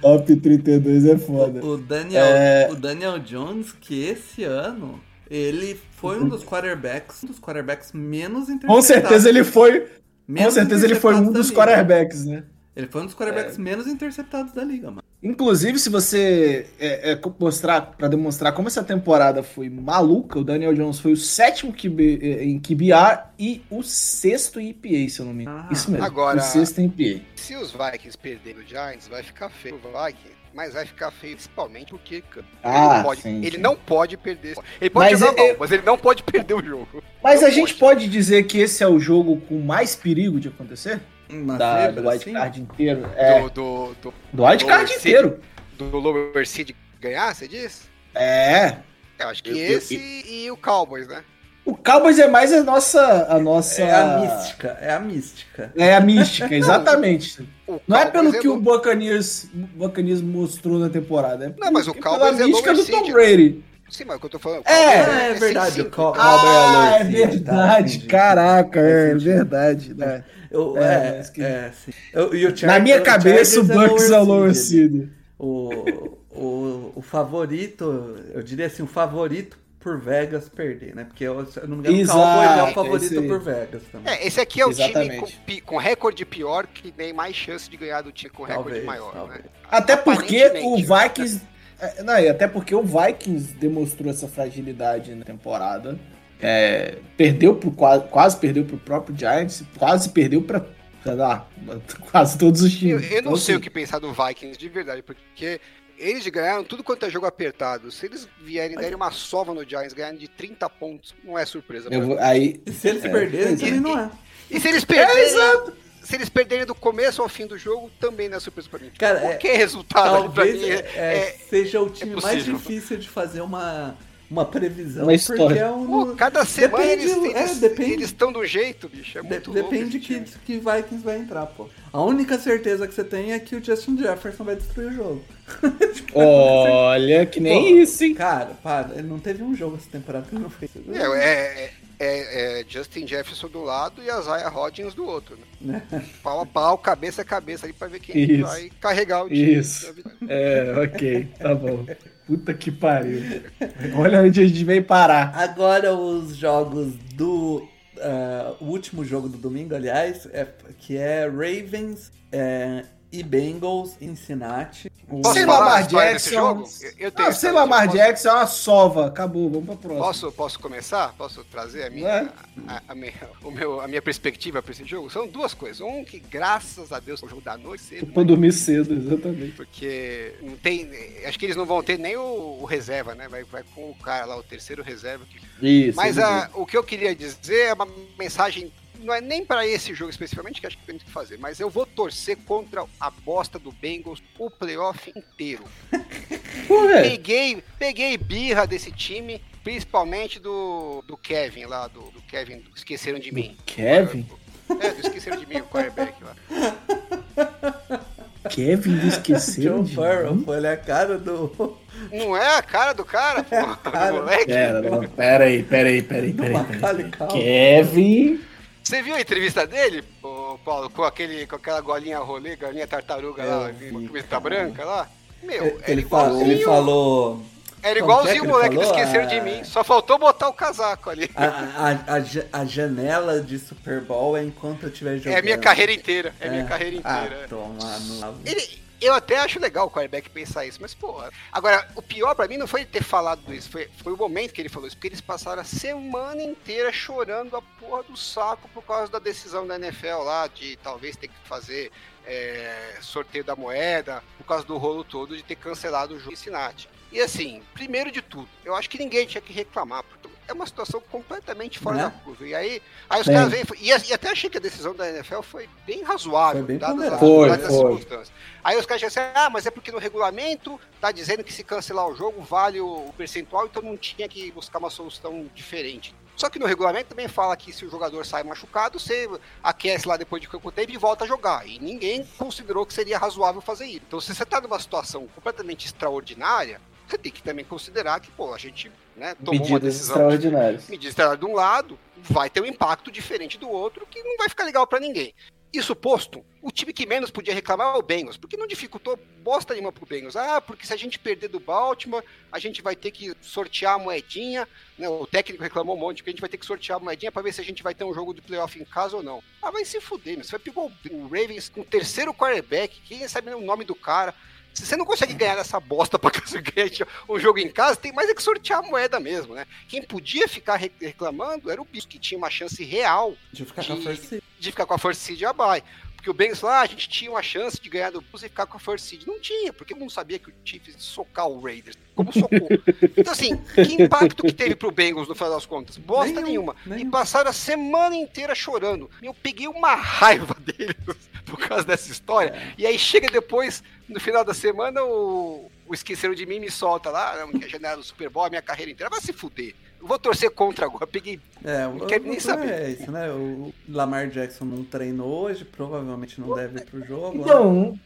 B: Top 32 é foda.
A: O Daniel,
B: É.
A: o Daniel Jones, que esse ano ele foi um dos quarterbacks, um dos quarterbacks menos interceptados.
B: Com certeza ele foi. Com
A: menos
B: certeza ele foi um dos quarterbacks, né?
A: Ele foi um dos quarterbacks menos interceptados da liga, mano.
B: Inclusive, se você é, é, mostrar para demonstrar como essa temporada foi maluca, o Daniel Jones foi o sétimo QB, eh, em QBR e o sexto em EPA, se eu não me engano.
A: Ah,
B: Isso mesmo.
C: agora-
B: O sexto em EPA.
C: Se os Vikings perderem o Giants, vai ficar feio o Vikings. Mas vai ficar feio principalmente porque cara, ele,
B: Ah,
C: não pode,
B: sim,
C: ele
B: sim.
C: não pode perder. Ele pode
B: Mas
C: jogar
B: é-
C: mal, mas ele não pode perder o jogo.
B: Mas
C: Não
B: a gente pode dizer que esse é o jogo com mais perigo de acontecer?
A: Uma
B: Da,
A: zebra,
B: do
A: assim?
B: wildcard inteiro. É,
C: Do, do, do,
B: do wildcard inteiro.
C: do Lower Seed ganhar, você diz?
B: É.
C: Eu acho que
B: Eu- eu-
C: esse e o Cowboys, né?
B: O Cowboys é mais a nossa. A nossa...
A: É a mística, é a mística.
B: É a mística, exatamente. [LAUGHS]
C: O
B: Não é
C: Cowboys
B: pelo que
C: lo-
B: o Buccaneers, Buccaneers mostrou na temporada. É
C: Não, mas o Cowboys é
B: mística
C: lower
B: do Tom. Brady.
C: Sim, mas o que eu tô falando.
B: É,
C: Cowboys
A: Ah, é verdade, o
C: 6-5.
A: Cow-
B: Ah, é
A: Seed, tá,
B: verdade.
A: entendi.
B: Caraca, é verdade. né?
A: Eu,
B: É,
A: é,
B: que-
A: é, sim. Eu- e o
B: Na minha cabeça, o Bucks é o lower
A: seed. O, o, o favorito, eu diria assim, o favorito por Vegas perder, né? Porque, eu, se eu não me engano,
B: Exato,
A: o Cowboys é o favorito
B: aí.
A: por Vegas também.
C: É, esse aqui é o time
B: Exatamente.
C: com, pi- com recorde pior que tem mais chance de ganhar do time com recorde
A: Talvez,
C: maior,
A: talvez.
C: né?
B: Até porque o
C: né?
B: Vikings. é, Não, e até porque o Vikings demonstrou essa fragilidade na temporada. É, perdeu pro, quase, quase perdeu pro próprio Giants, quase perdeu lá, [LAUGHS] quase todos os
C: Eu,
B: times.
C: eu não
B: Então,
C: sei o
B: assim,
C: que pensar do Vikings de verdade, porque eles ganharam tudo quanto é jogo apertado. Se eles vierem darem uma sova no Giants, ganharem de 30 pontos, não é surpresa. pra
B: eu
C: mim.
B: vou- aí,
A: E se eles
B: É,
A: perderem, também
C: é.
A: não é.
C: E se eles
B: é,
C: perderem,
B: exato.
C: se eles perderem do começo ao fim do jogo, também não é surpresa pra mim.
A: Cara, é-
C: Qualquer resultado ali pra
A: Talvez
C: mim
A: é,
C: é, é-
A: seja o time mais difícil de fazer uma, uma previsão.
B: Uma história.
A: Porque é um,
C: Pô, cada semana
A: Depende,
C: eles
A: é,
C: eles
A: depende.
C: eles estão do jeito, bicho. É
A: de-
C: muito louco
A: depende que, que Vikings vai entrar, pô. A única certeza que você tem é que o Justin Jefferson vai destruir o jogo. [LAUGHS]
B: Olha, que nem
A: Pô,
B: isso, hein?
A: Cara, para, ele não teve um jogo essa temporada que não fez.
C: É, é, é- é Justin Jefferson do lado e a Zaya Rodgers do outro. Né? pau a pau, cabeça a cabeça ali pra ver quem
B: Isso.
C: vai carregar o time.
B: Isso. É, ok, tá bom. [LAUGHS] Puta que pariu. Olha onde a gente veio parar.
A: Agora os jogos do. ah, o último jogo do domingo, aliás, é, que é Ravens é, e Bengals em Cincinnati. O-
C: Posso
B: Sem Lamar Jackson.
C: Eu- eu tenho
B: Ah, sem Lamar
C: posso-
B: Jackson é uma sova. Acabou, vamos pra próxima.
C: Posso, posso começar? Posso trazer a minha,
B: É.
C: a, a minha, o meu, a minha perspectiva para esse jogo? São duas coisas. Um, que graças a Deus o jogo da noite cedo,
B: Pra dormir cedo, exatamente.
C: porque não tem. Acho que eles não vão ter nem o, o reserva, né? Vai, vai com o cara lá, o terceiro reserva.
B: Isso.
C: Mas a- o que eu queria dizer é uma mensagem. Não é nem para esse jogo especificamente, que acho que tem que fazer, mas eu vou torcer contra a bosta do Bengals o playoff inteiro. [LAUGHS] Peguei, peguei birra desse time, principalmente do, do Kevin lá, do, do Kevin, do Esqueceram de Mim.
B: Kevin?
C: É, do Esqueceram de Mim, o quarterback lá. [LAUGHS]
B: Kevin do esqueceram
A: Joe
B: de mim?
A: pô, ele é a cara do.
C: Não é a cara do cara, [LAUGHS] pô,
A: cara.
C: do moleque.
B: Pera, não, pera aí, pera aí, pera aí,
A: do
B: pera aí. pera aí. Kevin.
C: Você viu a entrevista dele, Paulo, com, aquele, com aquela golinha rolê, golinha tartaruga lá,
A: vi,
C: com a camiseta
A: cara.
C: branca lá? Meu,
A: Ele, falou, ele
C: igualzinho,
A: falou.
C: era
A: é
C: igualzinho o moleque do
A: falou?
C: Esqueceram
A: Ah.
C: de Mim, só faltou botar o casaco ali.
A: A, a, a, a janela de Super Bowl é enquanto eu estiver jogando.
C: É a minha carreira inteira, é a minha
A: É.
C: carreira inteira.
A: Ah, toma no...
C: Ele, eu até acho legal o quarterback pensar isso, mas, porra. Agora, o pior pra mim não foi ele ter falado isso, foi, foi o momento que ele falou isso, porque eles passaram a semana inteira chorando a porra do saco por causa da decisão da NFL lá, de talvez ter que fazer é, sorteio da moeda, por causa do rolo todo de ter cancelado o jogo em Cincinnati. E assim, primeiro de tudo, eu acho que ninguém tinha que reclamar. porque é uma situação completamente fora
A: Né?
C: da curva. E aí, aí os
B: Sim.
C: caras vêm. E, e até achei que a decisão da NFL foi bem razoável,
A: Foi bem
C: dadas as.
B: Foi,
C: dadas as
B: foi.
C: circunstâncias. Aí os caras assim, ah, mas é porque no regulamento tá dizendo que se cancelar o jogo vale o, o percentual, então não tinha que buscar uma solução diferente. Só que no regulamento também fala que se o jogador sai machucado, você aquece lá depois de pouco tempo e volta a jogar. E ninguém considerou que seria razoável fazer isso. Então, se você tá numa situação completamente extraordinária, você tem que também considerar que, pô, a gente né, tomou uma
B: Medidas
C: decisão
B: extraordinárias.
C: medida extraordinária de um lado, vai ter um impacto diferente do outro que não vai ficar legal pra ninguém. Isso posto, o time que menos podia reclamar é o Bengals, porque não dificultou bosta nenhuma pro Bengals. Ah, porque se a gente perder do Baltimore, a gente vai ter que sortear a moedinha. Né? O técnico reclamou um monte, porque a gente vai ter que sortear a moedinha pra ver se a gente vai ter um jogo de playoff em casa ou não. Ah, vai se fuder, meu. Você vai pegar o o Ravens com o terceiro quarterback, quem sabe o nome do cara. Se você não consegue ganhar essa bosta pra [LAUGHS] conseguir um jogo em casa, tem mais é que sortear a moeda mesmo, né? Quem podia ficar re- reclamando era o Bisco, que tinha uma chance real
A: De ficar com a
C: de- com a First Seed abai. Porque o Bengals falou, ah, a gente tinha uma chance de ganhar do Bulls e ficar com a First Seed. Não tinha, porque não sabia que o Chiefs ia socar o Raiders. Como socou. [LAUGHS] então, assim, que impacto que teve pro Bengals no final das contas? Bosta
A: Nenhum,
C: nenhuma. E
A: nenhum.
C: passaram a semana inteira chorando. Eu peguei uma raiva [LAUGHS] deles por causa dessa história. E aí chega depois, no final da semana, o, o Esqueceram de Mim me solta lá, não, que é janela do Super Bowl, a minha carreira inteira. Vai se fuder. Vou torcer contra agora. Peguei
A: É,
C: Não
A: o-
C: quero nem saber.
A: É isso, né? O Lamar Jackson não treinou hoje, provavelmente não deve ir pro jogo. né?
B: Então,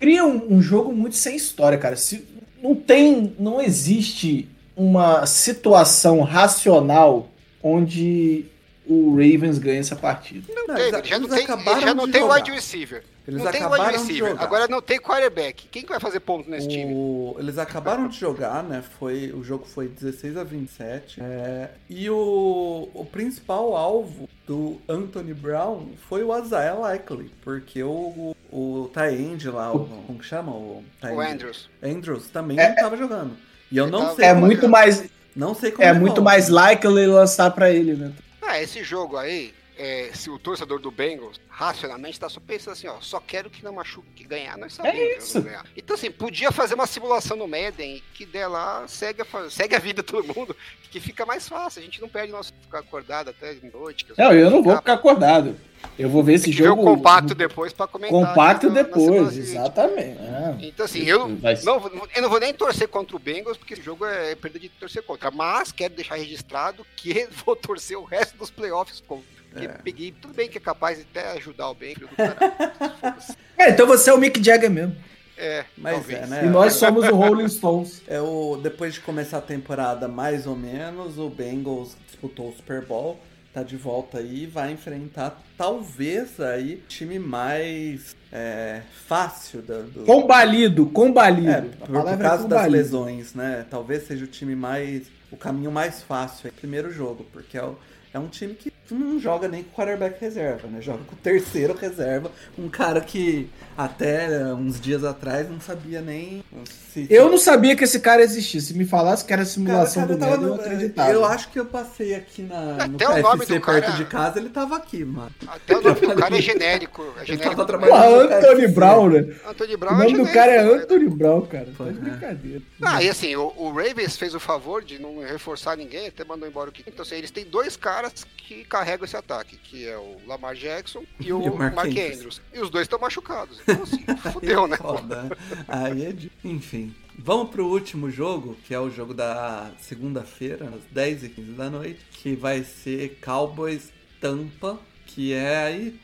B: cria um, um jogo muito sem história, cara. Se, não tem, não existe uma situação racional onde o Ravens ganha essa partida.
A: Não,
C: Teve, ele já não tem, já não tem
A: jogar.
C: wide receiver.
A: Eles
C: não tem wide
A: acabaram de
C: receiver.
A: jogar.
C: Agora não tem quarterback. Quem que vai fazer ponto nesse time?
A: O- Eles acabaram de jogar, né? Foi, o jogo foi 16 a 27. é, e o, o principal alvo do Anthony Brown foi o Isaiah Likely, porque o, o, o Tyend lá, o, como que chama? O,
C: O? Andrews.
A: Andrews também não tava jogando. E eu não
C: tava-
A: sei
B: É
A: como
B: muito mais,
A: não sei como
B: é
A: ele
B: muito mais likely lançar pra ele, né?
C: Esse jogo aí, é, se o torcedor do Bengals, racionalmente, tá só pensando assim, ó, só quero que não machuque, que ganhar, nós sabemos nós
B: isso.
C: ganhar. Então, assim, podia fazer uma simulação no Madden, que der lá, segue a, segue a vida de todo mundo, que fica mais fácil, a gente não perde nosso ficar acordado até de noite.
B: Não, eu não vou
C: ficar-
B: acordado. Eu vou ver esse
C: que ver
B: jogo
C: o compacto depois pra comentar.
B: compacto
C: na- semana
B: depois, exatamente. É.
C: Então, assim, eu não, eu não vou nem torcer contra o Bengals, porque esse jogo é perda de torcer contra. Mas quero deixar registrado que [LAUGHS] vou torcer o resto dos playoffs contra. Porque
A: É.
C: peguei, tudo bem que é capaz de até ajudar o Bengals. do caralho. Foda-se. [LAUGHS]
B: É, então você é o Mick Jagger mesmo.
C: É,
A: Mas
C: talvez.
A: é, né?
B: E nós somos o Rolling [LAUGHS] Stones.
A: É o, depois de começar a temporada mais ou menos, o Bengals disputou o Super Bowl, tá de volta aí e vai enfrentar talvez aí o time mais é, fácil da, do,
B: Combalido, combalido.
A: é, por, por
B: é
A: causa das
B: combalido.
A: lesões, né? Talvez seja o time mais. o caminho mais fácil, é o primeiro jogo, porque é, o- é um time que não joga nem com o quarterback reserva, né? Joga com o terceiro reserva, um cara que até uns dias atrás não sabia nem se.
B: Eu não sabia que esse cara existia. Se me falasse que era simulação
A: Cara,
B: do
A: cara,
B: Madden, eu
A: tava-
B: acreditava.
A: Eu acho que eu passei aqui na, no
C: Até o nome
A: KFC
C: do cara-
A: perto de casa, ele tava aqui, mano.
C: Até o nome do [LAUGHS] cara é genérico. É
A: Ele
C: genérico.
A: tava
B: Porra,
A: trabalhando no
B: Anthony. Brown, né?
C: Anthony
B: O
C: Brown
B: nome
C: é
B: do cara é
C: genérico, né?
B: Anthony Brown, cara. Tá
A: Foi,
B: de
A: né?
B: brincadeira.
C: Ah, e assim, o, o Ravens fez o favor de não reforçar ninguém, até mandou embora o que. Então, assim, eles têm dois caras que carregam esse ataque, que é o Lamar Jackson e [LAUGHS] o,
A: E o Mark
C: Mark,
A: Andrews.
C: Andrews. E os dois estão machucados. Então, assim, [LAUGHS] fudeu, né?
A: Foda. Aí é de... Enfim. Vamos pro último jogo, que é o jogo da segunda-feira, às 10h15 da noite, que vai ser Cowboys Tampa, que é aí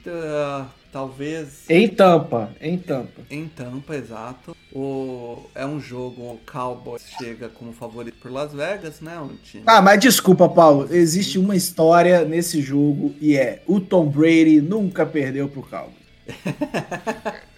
A: talvez
B: Em Tampa, em Tampa.
A: em Tampa, exato. O, é um jogo, o Cowboys chega como favorito por Las Vegas, né? Um time.
B: Ah, mas desculpa, Paulo. Existe uma história nesse jogo e é o Tom Brady nunca perdeu pro Cowboys. [LAUGHS]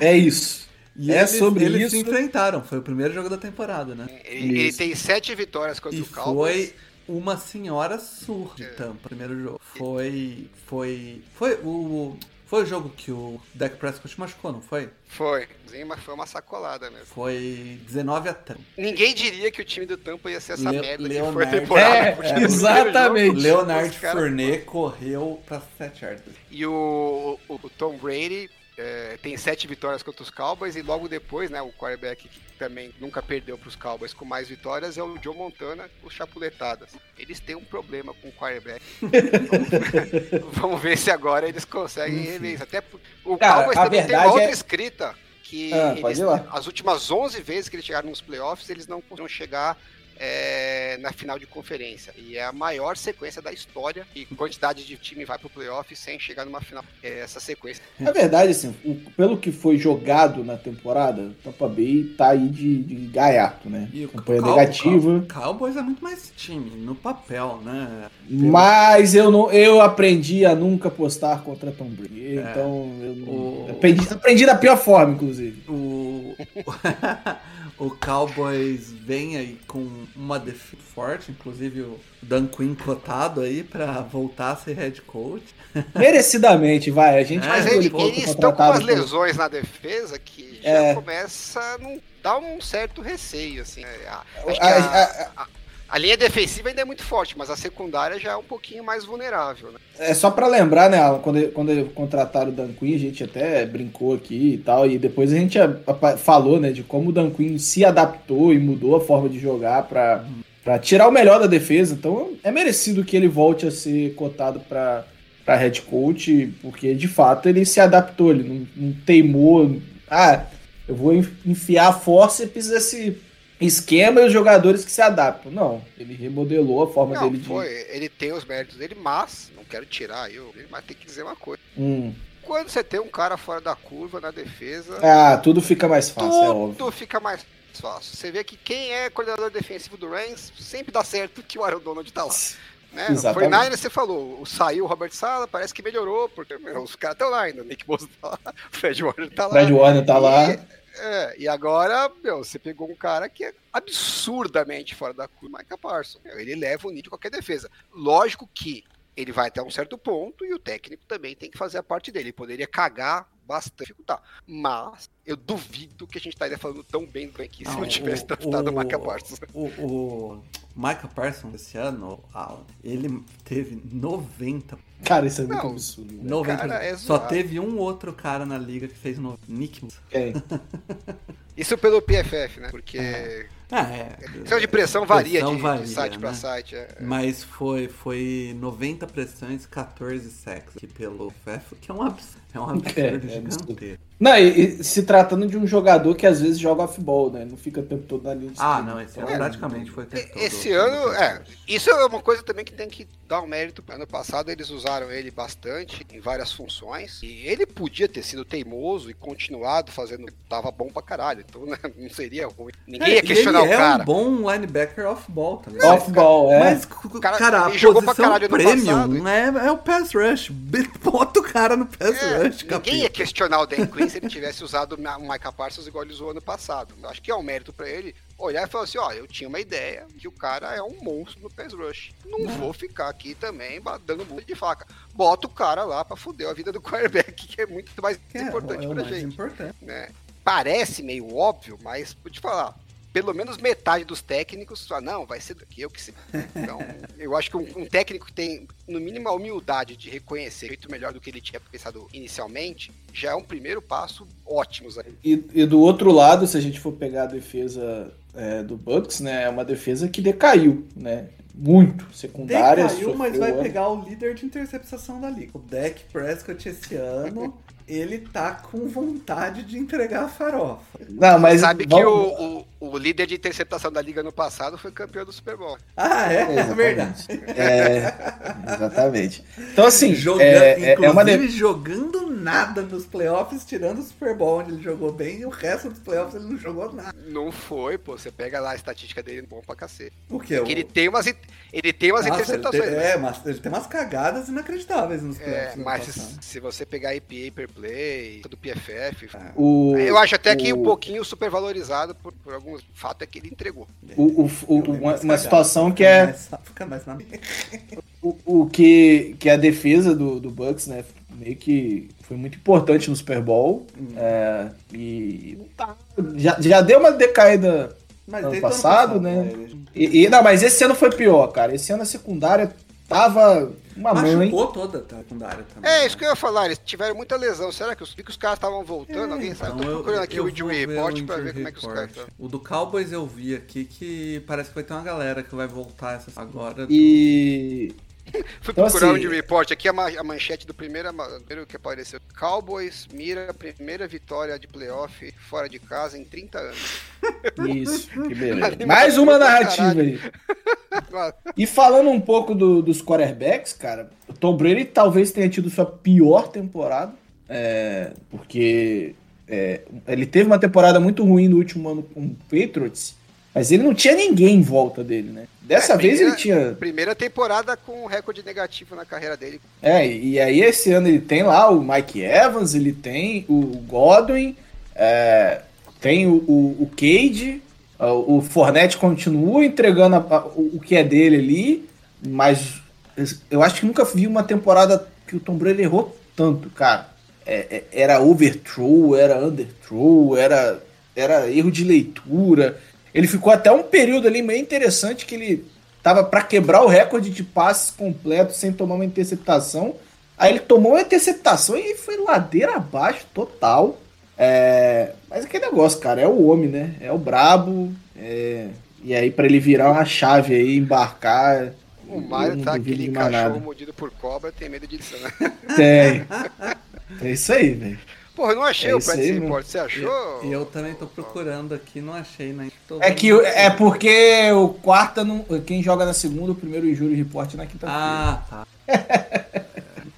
B: é isso.
A: E
B: é
A: eles,
B: sobre
A: eles
B: isso.
A: se enfrentaram, foi o primeiro jogo da temporada, né?
C: Ele, ele tem sete vitórias contra
A: E
C: o Cowboys.
A: foi uma senhora surra de
C: É.
A: Tampa, primeiro jogo. Foi. Foi. Foi o. Foi o jogo que o Dak Prescott machucou, não foi?
C: Foi. Sim, mas foi uma sacolada mesmo.
A: Foi 19 a 3.
C: Ninguém diria que o time do Tampa ia ser essa
A: Le-
C: merda que foi a
A: Leonardo.
C: temporada.
B: É,
C: no primeiro
B: exatamente.
A: Leonard Fournet correu pra 7 yardas.
C: E o, o, o Tom Brady, é, tem sete vitórias contra os Cowboys e logo depois, né, o quarterback que também nunca perdeu para os Cowboys com mais vitórias é o Joe Montana, os Chapuletadas. Eles têm um problema com o quarterback. [LAUGHS] vamos, ver, vamos, ver se agora eles conseguem rever isso. Até o Cara, Cowboys também tem uma outra é... escrita que ah, eles, as últimas 11 vezes que eles chegaram nos playoffs, eles não conseguiram chegar é, na final de conferência. E é a maior sequência da história e quantidade de time vai pro playoff sem chegar numa final. É essa sequência.
B: É verdade, assim, o, pelo que foi jogado na temporada, o Tampa Bay tá aí de, de gaiato, né? E Campanha Cal negativa.
A: O Cowboys é muito mais time, no papel, né?
B: Mas eu não eu aprendi a nunca postar contra Tom Brady. É. Então eu o... aprendi, aprendi da pior forma, inclusive.
A: O. [LAUGHS] o Cowboys vem aí com uma defesa forte, inclusive o Dan Quinn cotado aí para voltar a ser head coach. [LAUGHS]
B: Merecidamente, vai. A gente é,
C: mas ele, eles estão com umas lesões na defesa que já é. começa a não dar um certo receio, assim. Né? Acho que a, a, a, a linha defensiva ainda é muito forte, mas a secundária já é um pouquinho mais vulnerável, né?
B: É só para lembrar, né, Alan, quando, quando contrataram o Dan Quinn, a gente até brincou aqui e tal, e depois a gente falou, né, de como o Dan Quinn se adaptou e mudou a forma de jogar para para tirar o melhor da defesa. Então é merecido que ele volte a ser cotado para para head coach, porque de fato ele se adaptou, ele não, não teimou, ah, eu vou enfiar forceps esse esquema e os jogadores que se adaptam. Não, ele remodelou a forma não, dele
C: foi, de. Ele tem os méritos dele, mas não quero tirar eu, mas tem que dizer uma coisa. Hum. Quando você tem um cara fora da curva na defesa.
B: Ah, tudo fica mais fácil, tudo é óbvio.
C: Tudo fica mais fácil. Você vê que quem é coordenador defensivo do Rams sempre dá certo que o Aaron Donald tá lá. Né? Foi Nine, você falou, saiu o Robert Sala, parece que melhorou, porque meu, os caras estão lá ainda, o Nick Bosa tá lá, [LAUGHS] o Fred Warner tá lá.
B: Fred Warner tá lá.
C: É, e agora, meu, você pegou um cara que é absurdamente fora da curva, Micah Parsons. Ele leva o nível de qualquer defesa. Lógico que ele vai até um certo ponto e o técnico também tem que fazer a parte dele. Ele poderia cagar bastante, dificultar. Mas eu duvido que a gente estaria falando tão bem do aqui se não, tivesse draftado [LAUGHS] o, o Micah Parsons.
A: O, o Micah Parsons esse ano, Alan, ele teve 90.
B: Cara, isso é muito não, absurdo.
A: 90. Cara, é Só teve um outro cara na liga que fez no Nick.
B: Quem? [LAUGHS]
C: Isso pelo PFF, né? Porque. É. Ah, é. Questão de pressão varia, pressão de, varia de, site né? para site. É.
A: Mas foi, foi 90 pressões, 14 sacks aqui pelo FF, que é um absurdo, é um absurdo é, é gigantesco.
B: Não, e, e, se tratando de um jogador que às vezes joga off-ball, né? Não fica o tempo todo na linha de
A: Ah, não, esse ano é, praticamente foi o tempo todo.
C: Esse ano, é. Isso é uma coisa também que tem que dar um mérito. Ano passado eles usaram ele bastante em várias funções. E ele podia ter sido teimoso e continuado fazendo. Tava bom pra caralho. Então [LAUGHS] né, não seria ruim. Ninguém é, ia questionar o cara.
A: É um bom linebacker off-ball também.
B: Off-ball, é.
A: Mas, cara, cara a jogou pra caralho premium é, é o pass rush. [LAUGHS] Bota o cara no pass é, rush,
C: Ninguém ia questionar o Dan [LAUGHS] Quinn se ele tivesse usado o Micah Parsons igual ele usou ano passado. Eu acho que é um mérito para ele olhar e falar assim: ó, eu tinha uma ideia que o cara é um monstro no pass rush. Não, não. vou ficar aqui também dando muito de faca. Bota o cara lá para fuder a vida do [LAUGHS] quarterback, que é muito mais é, importante é pra gente. Importante. Né? Parece meio óbvio, mas vou te falar, pelo menos metade dos técnicos ah, não, vai ser daqui, eu que sei. [LAUGHS] Então, eu acho que um, um, técnico que tem, no mínimo, a humildade de reconhecer feito melhor do que ele tinha pensado inicialmente, já é um primeiro passo ótimo.
B: E, e do outro lado, se a gente for pegar a defesa é, do Bucks, né, é uma defesa que decaiu, né? Muito secundária.
A: Decaiu, mas vai pegar o líder de interceptação da liga. O Dak Prescott esse ano [LAUGHS] ele tá com vontade de entregar a farofa.
C: Não, mas sabe vamos... que o, o, líder de interceptação da liga no passado foi campeão do Super Bowl.
A: Ah, é? É verdade.
B: É, exatamente. Então, assim,
A: jogando, é, é uma de... jogando nada nos playoffs, tirando o Super Bowl, onde ele jogou bem, e o resto dos playoffs ele não jogou nada.
C: Não foi, pô. Você pega lá a estatística dele, bom pra cacete.
A: O quê? O...
C: Ele tem umas, ele tem umas Nossa, interceptações.
A: Ele tem, é, mas ele tem umas cagadas inacreditáveis nos
C: playoffs. É, mas se você pegar EPA per play, do PFF, ah, o, eu acho até o, que um pouquinho supervalorizado por, por alguns fatos é que ele entregou.
B: O, o, uma, uma situação que é. Fica mais na... [LAUGHS] o, o que, que a defesa do, do Bucks, né? Meio que foi muito importante no Super Bowl. Hum. É, e tá, já, já deu uma decaída mas ano passado, ano passado, né? E, e, não, mas esse ano foi pior, cara. Esse ano a secundária tava uma mãe.
A: Machucou toda a secundária também.
C: É, isso que eu ia falar, eles tiveram muita lesão. Será que os, que os caras estavam voltando? Alguém sabe?
A: Então,
C: eu tô procurando aqui o
A: vou
C: injury report
A: o
C: pra ver como é que os caras estão.
A: O do Cowboys eu vi aqui que parece que vai ter uma galera que vai voltar essa agora.
B: E.
C: Fui
B: Então,
C: procurar o
B: assim-
C: injury report aqui, a, ma- a manchete do primeiro, primeiro que apareceu. Cowboys mira a primeira vitória de playoff fora de casa em 30 anos.
B: Isso, que [LAUGHS] beleza. Mais uma narrativa aí. E falando um pouco do- dos quarterbacks, cara, o Tom Brady talvez tenha tido sua pior temporada, é, porque é, ele teve uma temporada muito ruim no último ano com o Patriots, mas ele não tinha ninguém em volta dele, né? Dessa
C: É,
B: vez ele
C: primeira-
B: tinha.
C: Primeira temporada com um recorde negativo na carreira dele.
B: É, e aí esse ano ele tem lá o Mike Evans, ele tem o Godwin, é, tem o, o, o Cade, o, o Fournette continua entregando a- a- o, o que é dele ali, mas eu acho que nunca vi uma temporada que o Tom Brady errou tanto, cara. É, é, era overthrow, era underthrow, era, era erro de leitura. Ele ficou até um período ali meio interessante que ele tava para quebrar o recorde de passes completos sem tomar uma interceptação. Aí ele tomou uma interceptação e foi ladeira abaixo total. É, mas aquele negócio, cara, é o homem, né? É o brabo. é, e aí para ele virar uma chave aí, embarcar.
C: O Mario tá aquele cachorro
B: nada.
C: mordido por cobra, tem medo disso, né?
B: Tem. É isso aí, velho.
C: Porra, eu não achei
B: É
C: o
B: mano.
C: Report. Você achou?
A: E eu também tô procurando aqui, não achei, né? Tô
B: É que é porque o quarta não, quem joga na segunda, o primeiro Injúrio Report na quinta-feira.
A: Ah, tá. [LAUGHS]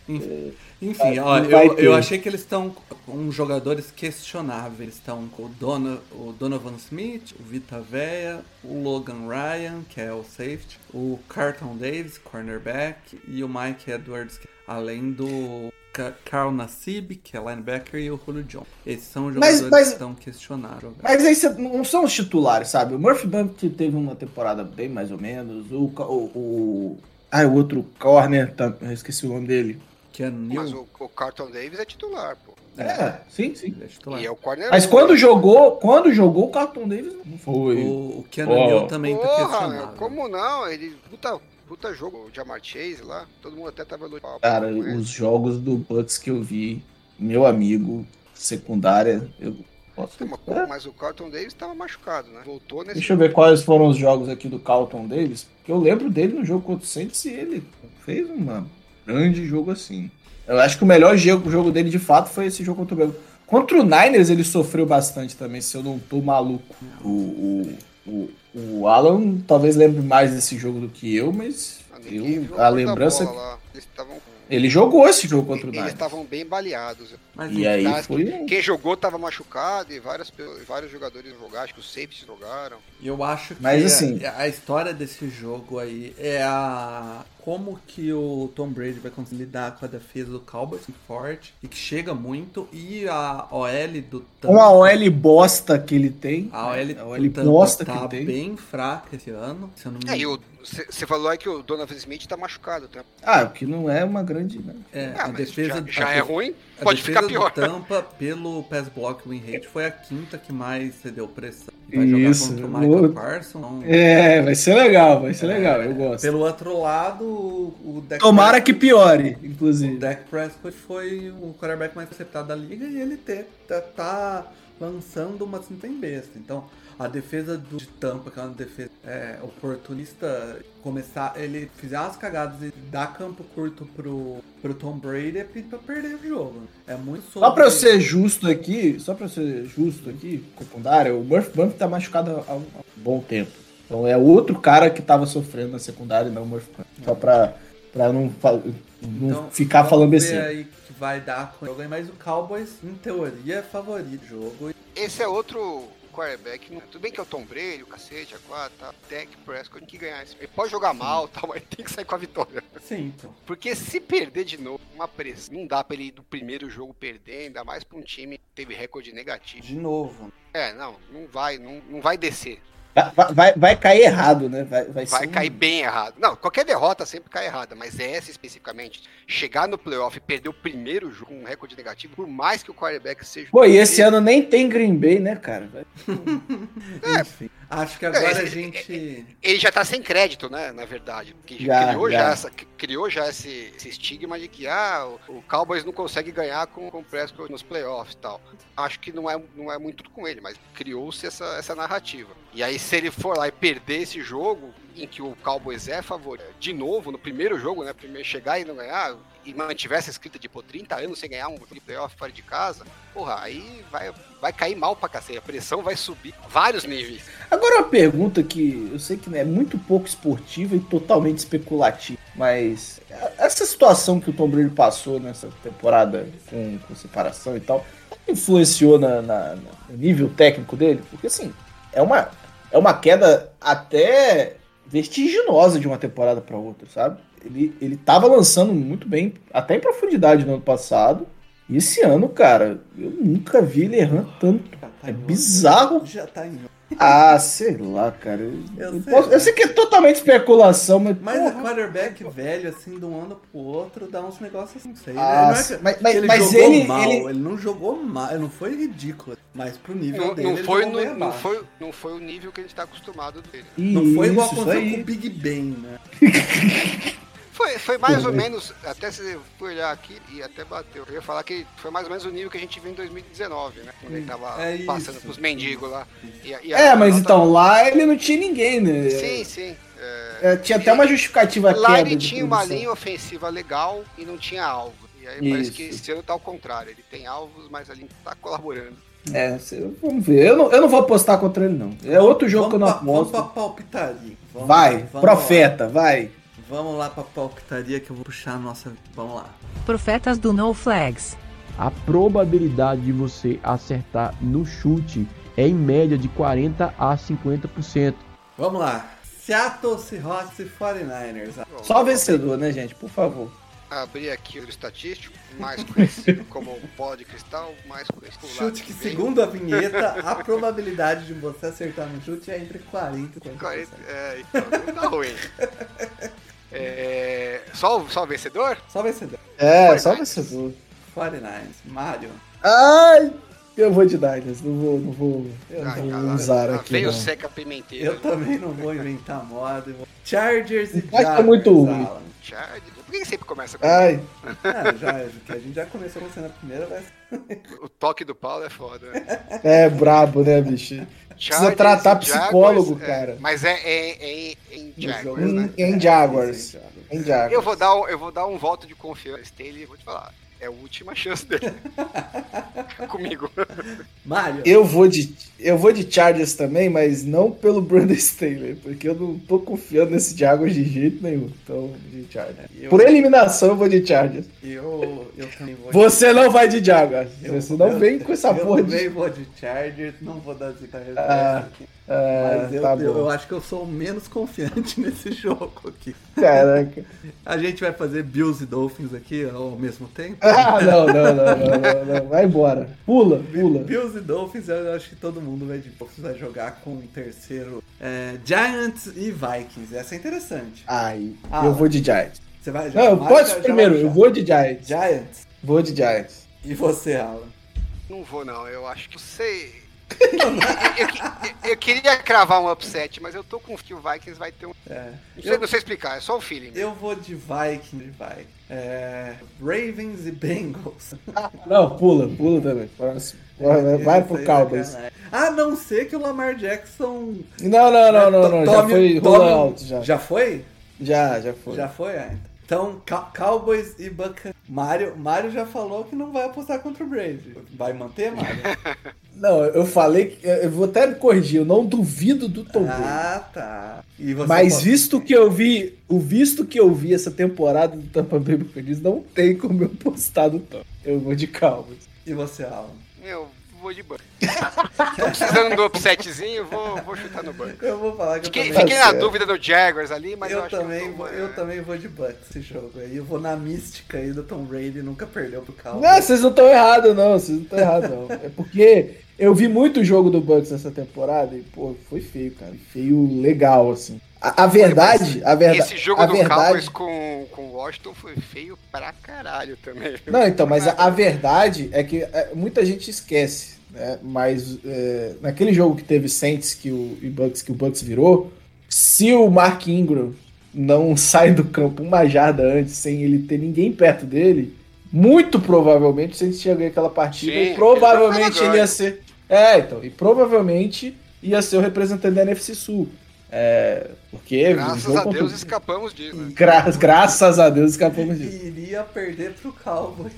A: Enfim, Enfim, ó, eu, eu achei que eles estão com jogadores questionáveis. Eles estão com o, Dona, o Donovan Smith, o Vita Veia, o Logan Ryan, que é o safety, o Carlton Davis, cornerback, e o Mike Edwards, além do Carl Nassib, que é linebacker, e o Julio John. Esses são os
B: Mas-
A: jogadores
B: mas-
A: que estão questionáveis.
B: Mas aí não são os titulares, sabe? O Murphy Bumpy teve uma temporada bem mais ou menos. O. o, o ah, o outro corner, tá, eu esqueci o nome dele.
A: Que é
C: Mas
A: New.
C: o, o Carlton Davis é titular, pô.
B: É, sim, sim.
A: ele é titular.
C: E é o corner.
B: Mas quando jogou, quando jogou o Carlton Davis, não foi.
A: O, o Keanu
B: Ó.
A: Neal também tá
C: Porra,
A: questionável.
C: como não? Ele. Puta, puta jogo, o Jamar Chase lá. Todo mundo até tava elogiando.
B: Cara,
C: ele.
B: os jogos do Bucks que eu vi, meu amigo, secundária, eu posso.
C: Mas,
B: É.
C: mas o Carlton Davis tava machucado, né? Voltou nesse.
B: Deixa eu ver quais foram os jogos aqui do Carlton Davis, porque eu lembro dele no jogo contra o Saints e ele fez um grande jogo assim. Eu acho que o melhor jogo, jogo dele de fato foi esse jogo contra o Bengals. Contra o Niners ele sofreu bastante também, se eu não tô maluco. O, o, o, o Alan talvez lembre mais desse jogo do que eu, mas eu, a lembrança.
C: lá. Eles estavam.
B: Ele jogou esse jogo contra o
C: Eles estavam bem baleados.
A: Mas
B: E aí foi
C: que- Quem jogou tava machucado e várias, pe- vários jogadores jogaram. Acho que os safeties jogaram.
A: Eu acho que
B: Mas,
A: a-
B: assim-
A: a, história desse jogo aí é a como que o Tom Brady vai conseguir lidar com a defesa do Cowboys que é forte e que chega muito e a OL do Tampa,
B: Com a OL bosta que ele tem.
A: a OL,
B: né? a OL bosta
A: tá
B: que ele tem.
A: bem fraca esse ano. Se eu não me
C: É, e você falou aí que o Donovan Smith tá machucado, tá?
B: Ah, o que não é uma grande. Né?
A: é,
C: Ah,
A: a defesa
C: já, já
A: a
C: é ruim,
A: a
C: pode ficar pior.
A: do Tampa pelo pass block win rate foi a quinta que mais cedeu pressão. Vai jogar
B: Isso,
A: contra o
B: o-
A: Michael Parsons.
B: É, vai ser legal, vai ser legal, eu gosto.
A: Pelo outro lado, o o Dak
B: Tomara
A: Prescott-
B: que piore,
A: O
B: inclusive.
A: Dak Prescott foi o quarterback mais acertado da liga e ele te- tá, tá lançando uma cinta em besta. Então, a defesa do, de Tampa, que é uma defesa é, oportunista, começar, ele fizer umas cagadas e dar campo curto pro, pro Tom Brady é pra perder o jogo. É muito sobre...
B: Só pra eu ser justo aqui, só pra eu ser justo aqui, secundária, o Murphy Bump tá machucado há um, há um bom tempo. Então é outro cara que tava sofrendo na secundária e não o Murphy Bump. Só pra, pra não, não
A: Então,
B: ficar
A: vamos
B: falando
A: ver
B: besteira.
A: aí que vai dar com o jogo aí, mas o Cowboys, em teoria, é favorito do jogo.
C: Esse é outro quarterback. não- Tudo bem que é o Tom Brady, o cacete, a quatro, tá? Dak Prescott tem que ganhar esse. Ele pode jogar mal, [LAUGHS] tal, mas tem que sair com a vitória.
A: Sim, então.
C: Porque se perder de novo, uma pressão. Não dá pra ele ir do primeiro jogo perder, ainda mais pra um time que teve recorde negativo.
A: De novo.
C: É, não, não vai, não, não vai descer.
B: Vai, vai, vai cair errado, né? Vai, vai,
C: vai
B: um...
C: cair bem errado. Não, qualquer derrota sempre cai errada, mas essa especificamente, chegar no playoff e perder o primeiro jogo com um recorde negativo, por mais que o quarterback seja.
B: Pô, e esse ano nem tem Green Bay, né, cara? [LAUGHS]
A: é. Enfim. Acho que agora a gente.
C: Ele já tá sem crédito, né? Na verdade. Porque já, criou, já. já essa, criou já esse, esse, estigma de que ah, o, Cowboys não consegue ganhar com, com o Prescott nos playoffs e tal. Acho que não é, não é muito com ele, mas criou-se essa, essa narrativa. E aí, se ele for lá e perder esse jogo, em que o Cowboys é favorito, de novo, no primeiro jogo, né? Primeiro chegar e não ganhar, e mantivesse a escrita de pô, 30 anos sem ganhar um playoff fora de casa, porra, aí vai, vai cair mal pra cacete. A pressão vai subir vários níveis.
B: Agora uma pergunta que eu sei que é muito pouco esportiva e totalmente especulativa, mas essa situação que o Tom Brady passou nessa temporada com, com separação e tal, influenciou na, na, no nível técnico dele? Porque assim, é uma, é uma queda até vertiginosa de uma temporada para outra, sabe? Ele, ele tava lançando muito bem, até em profundidade no ano passado. E esse ano, cara, eu nunca vi ele errando tanto. É bizarro.
A: Já tá em
B: ah, sei lá, cara. Eu, eu, sei, posso, eu sei, que é totalmente especulação, mas.
A: Mas porra, o quarterback velho, assim, de um ano pro outro, dá uns negócios assim, não sei.
B: Ah,
A: não
B: é mas, mas,
A: ele
B: mas
A: jogou
B: ele,
A: mal,
B: ele...
A: ele... não jogou mal, não foi ridículo. Mas pro nível
C: não,
A: dele.
C: Não foi, no, não, foi, não foi o nível que a gente tá acostumado dele.
A: não foi igual aconteceu com o Big Ben, né? [LAUGHS]
C: Foi, foi mais ou menos, até se for olhar aqui e até bateu. Eu ia falar que foi mais ou menos o nível que a gente viu em 2019, né? Quando ele tava é passando pros mendigos lá.
B: E, e é, mas então lá ele não tinha ninguém, né?
C: Sim, sim.
B: É, é, tinha até uma justificativa
C: Lá ele tinha uma linha ofensiva legal e não tinha alvo. E aí Isso. parece que esse ano tá ao contrário. Ele tem alvos, mas ali tá colaborando.
B: É, vamos ver. Eu não, eu não vou apostar contra ele, não. É outro jogo vamos que eu não aposto.
A: Vamos pra palpitaria.
B: Vamos, vai, vamos profeta, lá. vai.
A: Vamos lá pra palpitaria que eu vou puxar a nossa. Vamos lá.
D: Profetas do No Flags.
E: A probabilidade de você acertar no chute é em média de 40 a 50%.
A: Vamos lá. Seattle Seahawks e 49ers.
B: Só vencedor, né, gente? Por favor.
C: Abrir aqui o estatístico, mais conhecido [LAUGHS] como pó de cristal, mais conhecido
A: Chute que, que segundo a vinheta, a probabilidade de você acertar no chute é entre 40 e 50%. 40,
C: é, então não tá ruim. [LAUGHS] É... Só, só o vencedor?
A: Só o vencedor.
B: É, só o vencedor.
A: 49 Mario.
B: Ai, eu vou de Diners, não vou, não vou, eu Ai, não vou usar aqui.
C: Veio seca pimenteiro.
A: Eu também não vou inventar moda. Chargers e
B: Jaguars. Tá muito ruim.
C: Chargers. Que sempre começa com
B: Ai.
A: Ah, já, a gente já começou com a primeira, mas. [LAUGHS]
C: O toque do Paulo é foda, né?
B: É brabo, né, bicho? [LAUGHS] Precisa tratar psicólogo, Jaguars, cara.
C: É, mas é, é, é, em Jaguars,
B: em,
C: né?
B: Em Jaguars. Em Jaguars.
C: Eu vou dar um, eu vou dar um voto de confiança nele, vou te falar. É a última chance dele. [LAUGHS] Comigo.
A: Mário.
B: Eu vou de eu vou de Chargers também, mas não pelo Brandon Staley, porque eu não tô confiando nesse Jaguars de jeito nenhum. Então, de Chargers. Eu... Por eliminação, eu vou de Chargers.
A: Eu, eu também vou.
B: Você de... não vai de Jaguars. Eu, Você não eu, vem com essa
A: eu
B: porra.
A: Eu também vou de Chargers, não vou dar zica ah, ah, Mas eu, tá eu, acho que eu sou menos confiante [LAUGHS] nesse jogo aqui.
B: Caraca.
A: A gente vai fazer Bills e Dolphins aqui ao mesmo tempo. [LAUGHS]
B: Ah, não, não, não, não, não, não. Vai embora. Pula, pula.
A: Bills e Dolphins, eu acho que todo mundo vai de Dolphins vai jogar com o terceiro é, Giants e Vikings. Essa é interessante.
B: Ai, ah, eu vou de Giants.
A: Você vai
B: Não, pode primeiro, eu vou de Giants.
A: Giants?
B: Vou de Giants.
A: E você, Alan?
C: Não vou não, eu acho que sei eu, eu, eu, queria cravar um upset, mas eu tô com que o Vikings vai ter um. É. Não, sei, eu, não sei explicar, é só o feeling.
A: Eu vou de Vikings, vai. É, Ravens e Bengals. [LAUGHS]
B: não, pula, pula também. Próximo. Vai, vai pro é Cowboys.
A: A não ser que o Lamar Jackson.
B: Não, não, não, não, não. já foi
A: rollout. Já. já foi?
B: Já, já foi.
A: Já foi, ah, então. Então, Cowboys e Buccaneers. Mario, Mario já falou que não vai apostar contra o Brady. Vai manter, Mario? [LAUGHS]
B: não, eu falei que. Eu vou até me corrigir, eu não duvido do Tom Brady.
A: Ah, tá.
B: Mas visto que eu vi. O visto que eu vi essa temporada do Tampa Bay Buccaneers, não tem como eu postar do Tom. Eu vou de Cowboys.
A: E você, Alan?
C: Eu vou de banco. Tô precisando do upsetzinho, vou, vou chutar no banco.
A: Eu vou falar que
C: fiquei, eu Fiquei na dúvida do Jaguars ali, mas
A: eu,
C: eu
A: também eu, vou, eu também vou de Bucks esse jogo aí. Eu vou na mística aí do Tom Brady, nunca perdeu pro Calvin.
B: Não, vocês não estão errados, não. Vocês não estão errados, não. É porque Eu vi muito jogo do Bucks essa temporada e, pô, foi feio, cara. Feio legal, assim. A, a verdade, a verdade.
C: Esse jogo
B: a
C: do
B: verdade...
C: Cowboys com, com o Washington foi feio pra caralho também.
B: Não, então, mas a, a verdade é que é, muita gente esquece, né? Mas é, naquele jogo que teve Saints que o, e Bucks, que o Bucks virou, se o Mark Ingram não [LAUGHS] sai do campo uma jarda antes, sem ele ter ninguém perto dele, muito provavelmente o Saints tinha ganho aquela partida
C: Sim,
B: e provavelmente
C: ele
B: ele ia ser. É, então, e provavelmente ia ser o representante da NFC Sul. É, porque
C: Graças
B: jogo
C: a
B: contra-
C: Deus escapamos disso. né?
B: Gra- graças a Deus escapamos disso.
A: Iria perder pro Cowboys.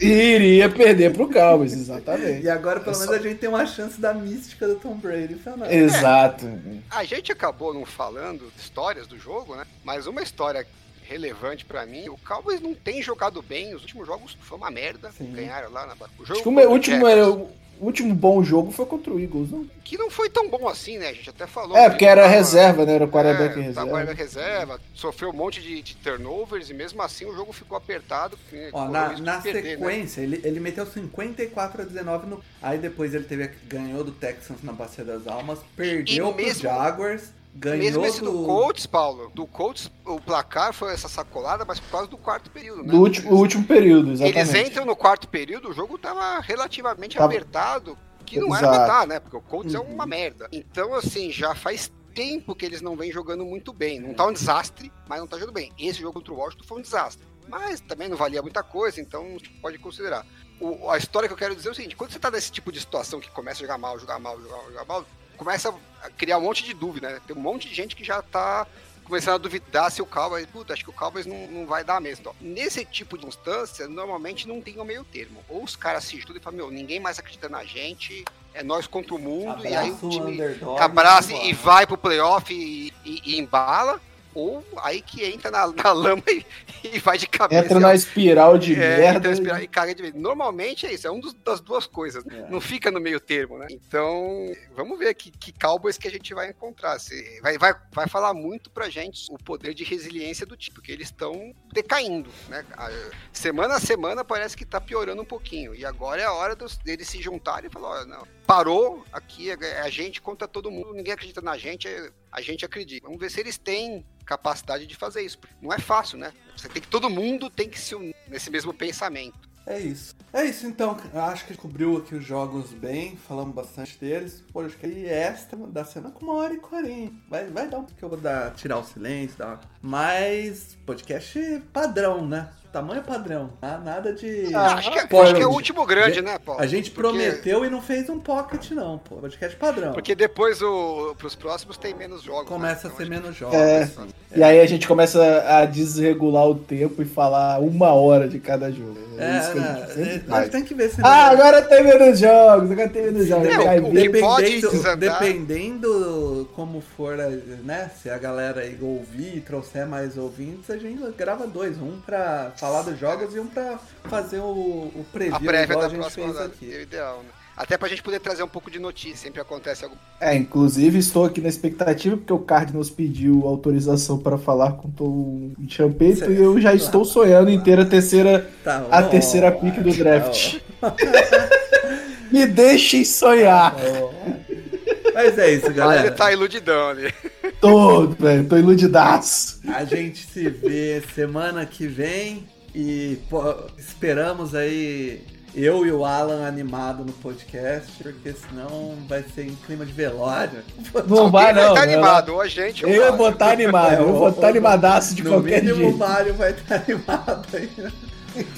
B: E iria perder pro Cowboys, [LAUGHS] exatamente.
A: E agora, pelo
B: É
A: menos,
B: só-
A: a gente tem uma chance da mística do Tom Brady. Fernando.
B: Exato.
C: A gente acabou não falando de histórias do jogo, né? Mas uma história relevante pra mim, o Cowboys não tem jogado bem. Os últimos jogos foi uma merda.
A: Sim.
C: Ganharam lá na o jogo
B: Acho que o último, era- o último bom jogo foi contra o Eagles, não?
C: que não foi tão bom assim, né? A gente até falou.
B: É,
C: que
B: porque era
C: tava-
B: reserva, né? Era o quarterback
C: é,
B: reserva.
C: tava quarterback reserva, sofreu um monte de, de turnovers e mesmo assim o jogo ficou apertado. né,
A: Ó, na, na
C: de perder, né?
A: sequência, ele, ele meteu 54 a 19 no. Aí depois ele teve, ganhou do Texans na Bacia das Almas, perdeu pro
C: mesmo-
A: Jaguars, ganhou
C: Mesmo esse do
A: do.
C: Colts, Paulo, do Colts, o placar foi essa sacolada, mas por causa do quarto período, né?
B: Do último, o último período,
C: Eles
B: exatamente.
C: entram no quarto período, o jogo tava relativamente
B: Tava-
C: apertado, que não era
B: Exato.
C: metade, né? Porque o Colts é
A: Uhum.
C: uma merda. Então, assim, já faz tempo que eles não vêm jogando muito bem. Não tá um desastre, mas não tá jogando bem. Esse jogo contra o Washington foi um desastre. Mas também não valia muita coisa, então pode considerar. O- a história que eu quero dizer é o seguinte: quando você tá nesse tipo de situação que começa a jogar mal, jogar mal, jogar mal, jogar mal, começa a criar um monte de dúvida, né? Tem um monte de gente que já tá começando a duvidar se o Cowboys, puta, acho que o Cowboys não, não vai dar mesmo. Então, nesse tipo de instância, normalmente não tem o meio termo. Ou os caras se estudam e falam, meu, ninguém mais acredita na gente, é nós contra o mundo, e aí o time abraça e vai pro playoff e, e- e embala, ou aí que entra na, na lama e, e vai de cabeça.
B: Entra na espiral de
C: É,
B: merda.
C: então, espiral e caga de vez. Normalmente é isso, é um dos- das duas coisas.
A: É.
C: Não fica no meio termo, né? Então, vamos ver que, que Cowboys que a gente vai encontrar. Se- vai, vai, vai falar muito pra gente o poder de resiliência do time, porque eles estão decaindo, né? A- Semana a semana parece que tá piorando um pouquinho. E agora é a hora dos- deles se juntarem e falar, olha, não, parou, aqui é é a gente contra todo mundo, ninguém acredita na gente, é- a gente acredita. Vamos ver se eles têm capacidade de fazer isso. Não é fácil, né? Você tem que todo mundo tem que se unir nesse mesmo pensamento.
A: É isso. É isso então. Acho que cobriu aqui os jogos bem, falamos bastante deles. Pô, acho que aí esta da cena com uma hora e quarenta. Vai, vai dar um que eu vou dar, tirar o silêncio, dar. Mas podcast padrão, né? Tamanho padrão. tá? Nada de.
B: Ah,
C: acho que, é- acho que é o
B: gente,
C: último grande, né, Paulo?
A: A gente
C: Porque-
A: prometeu e não fez um pocket, não, pô. Podcast padrão.
C: Porque depois o, pros próximos tem menos jogos.
A: Começa
C: né?
A: a ser
C: Então,
A: menos jogos.
B: É.
A: assim.
B: E aí a gente começa a desregular o tempo e falar uma hora de cada jogo.
A: É,
B: isso que a
A: né,
B: gente faz.
A: gente tem que ver se
B: Ah, agora tem menos jogos, agora tem menos jogos.
C: É, o- o pode
A: Dependendo,
C: desandar-
A: dependendo como for, né? Se a galera aí ouvir e trouxer mais ouvintes, a gente grava dois. Um pra falar dos jogos e um pra fazer o, o preview,
C: A prévia
A: igual
C: da
A: a gente
C: próxima
A: fez
C: rodada
A: aqui.
C: é o ideal, né? Até pra gente poder trazer um pouco de notícia, sempre acontece algo.
B: É, inclusive estou aqui na expectativa porque o Cardinals pediu autorização para falar com o Tom Champeito e eu já estou sonhando em ter a terceira,
A: Tá
B: a
A: bom,
B: terceira pick do
A: tá
B: draft. [LAUGHS] Me deixem sonhar.
A: bom. Mas é isso,
C: Ah, ele
A: galera.
C: tá iludidão ali.
B: Tô, velho, tô iludidaço.
A: A gente se vê semana que vem e pô, esperamos aí eu e o Alan animado no podcast, porque senão vai ser em clima de velório.
B: Não vai, não.
C: tá
B: né?
C: animado, ou a gente, ou
B: Eu
C: o
B: vou estar animado, eu vou estar animadaço de
A: no
B: qualquer
A: mínimo o
B: jeito.
A: Mário vai estar animado aí.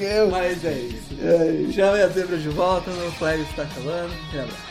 B: Eu-
A: Mas é isso.
B: É,
A: Chame a zebra de volta, meu flag está acabando. Um abraço.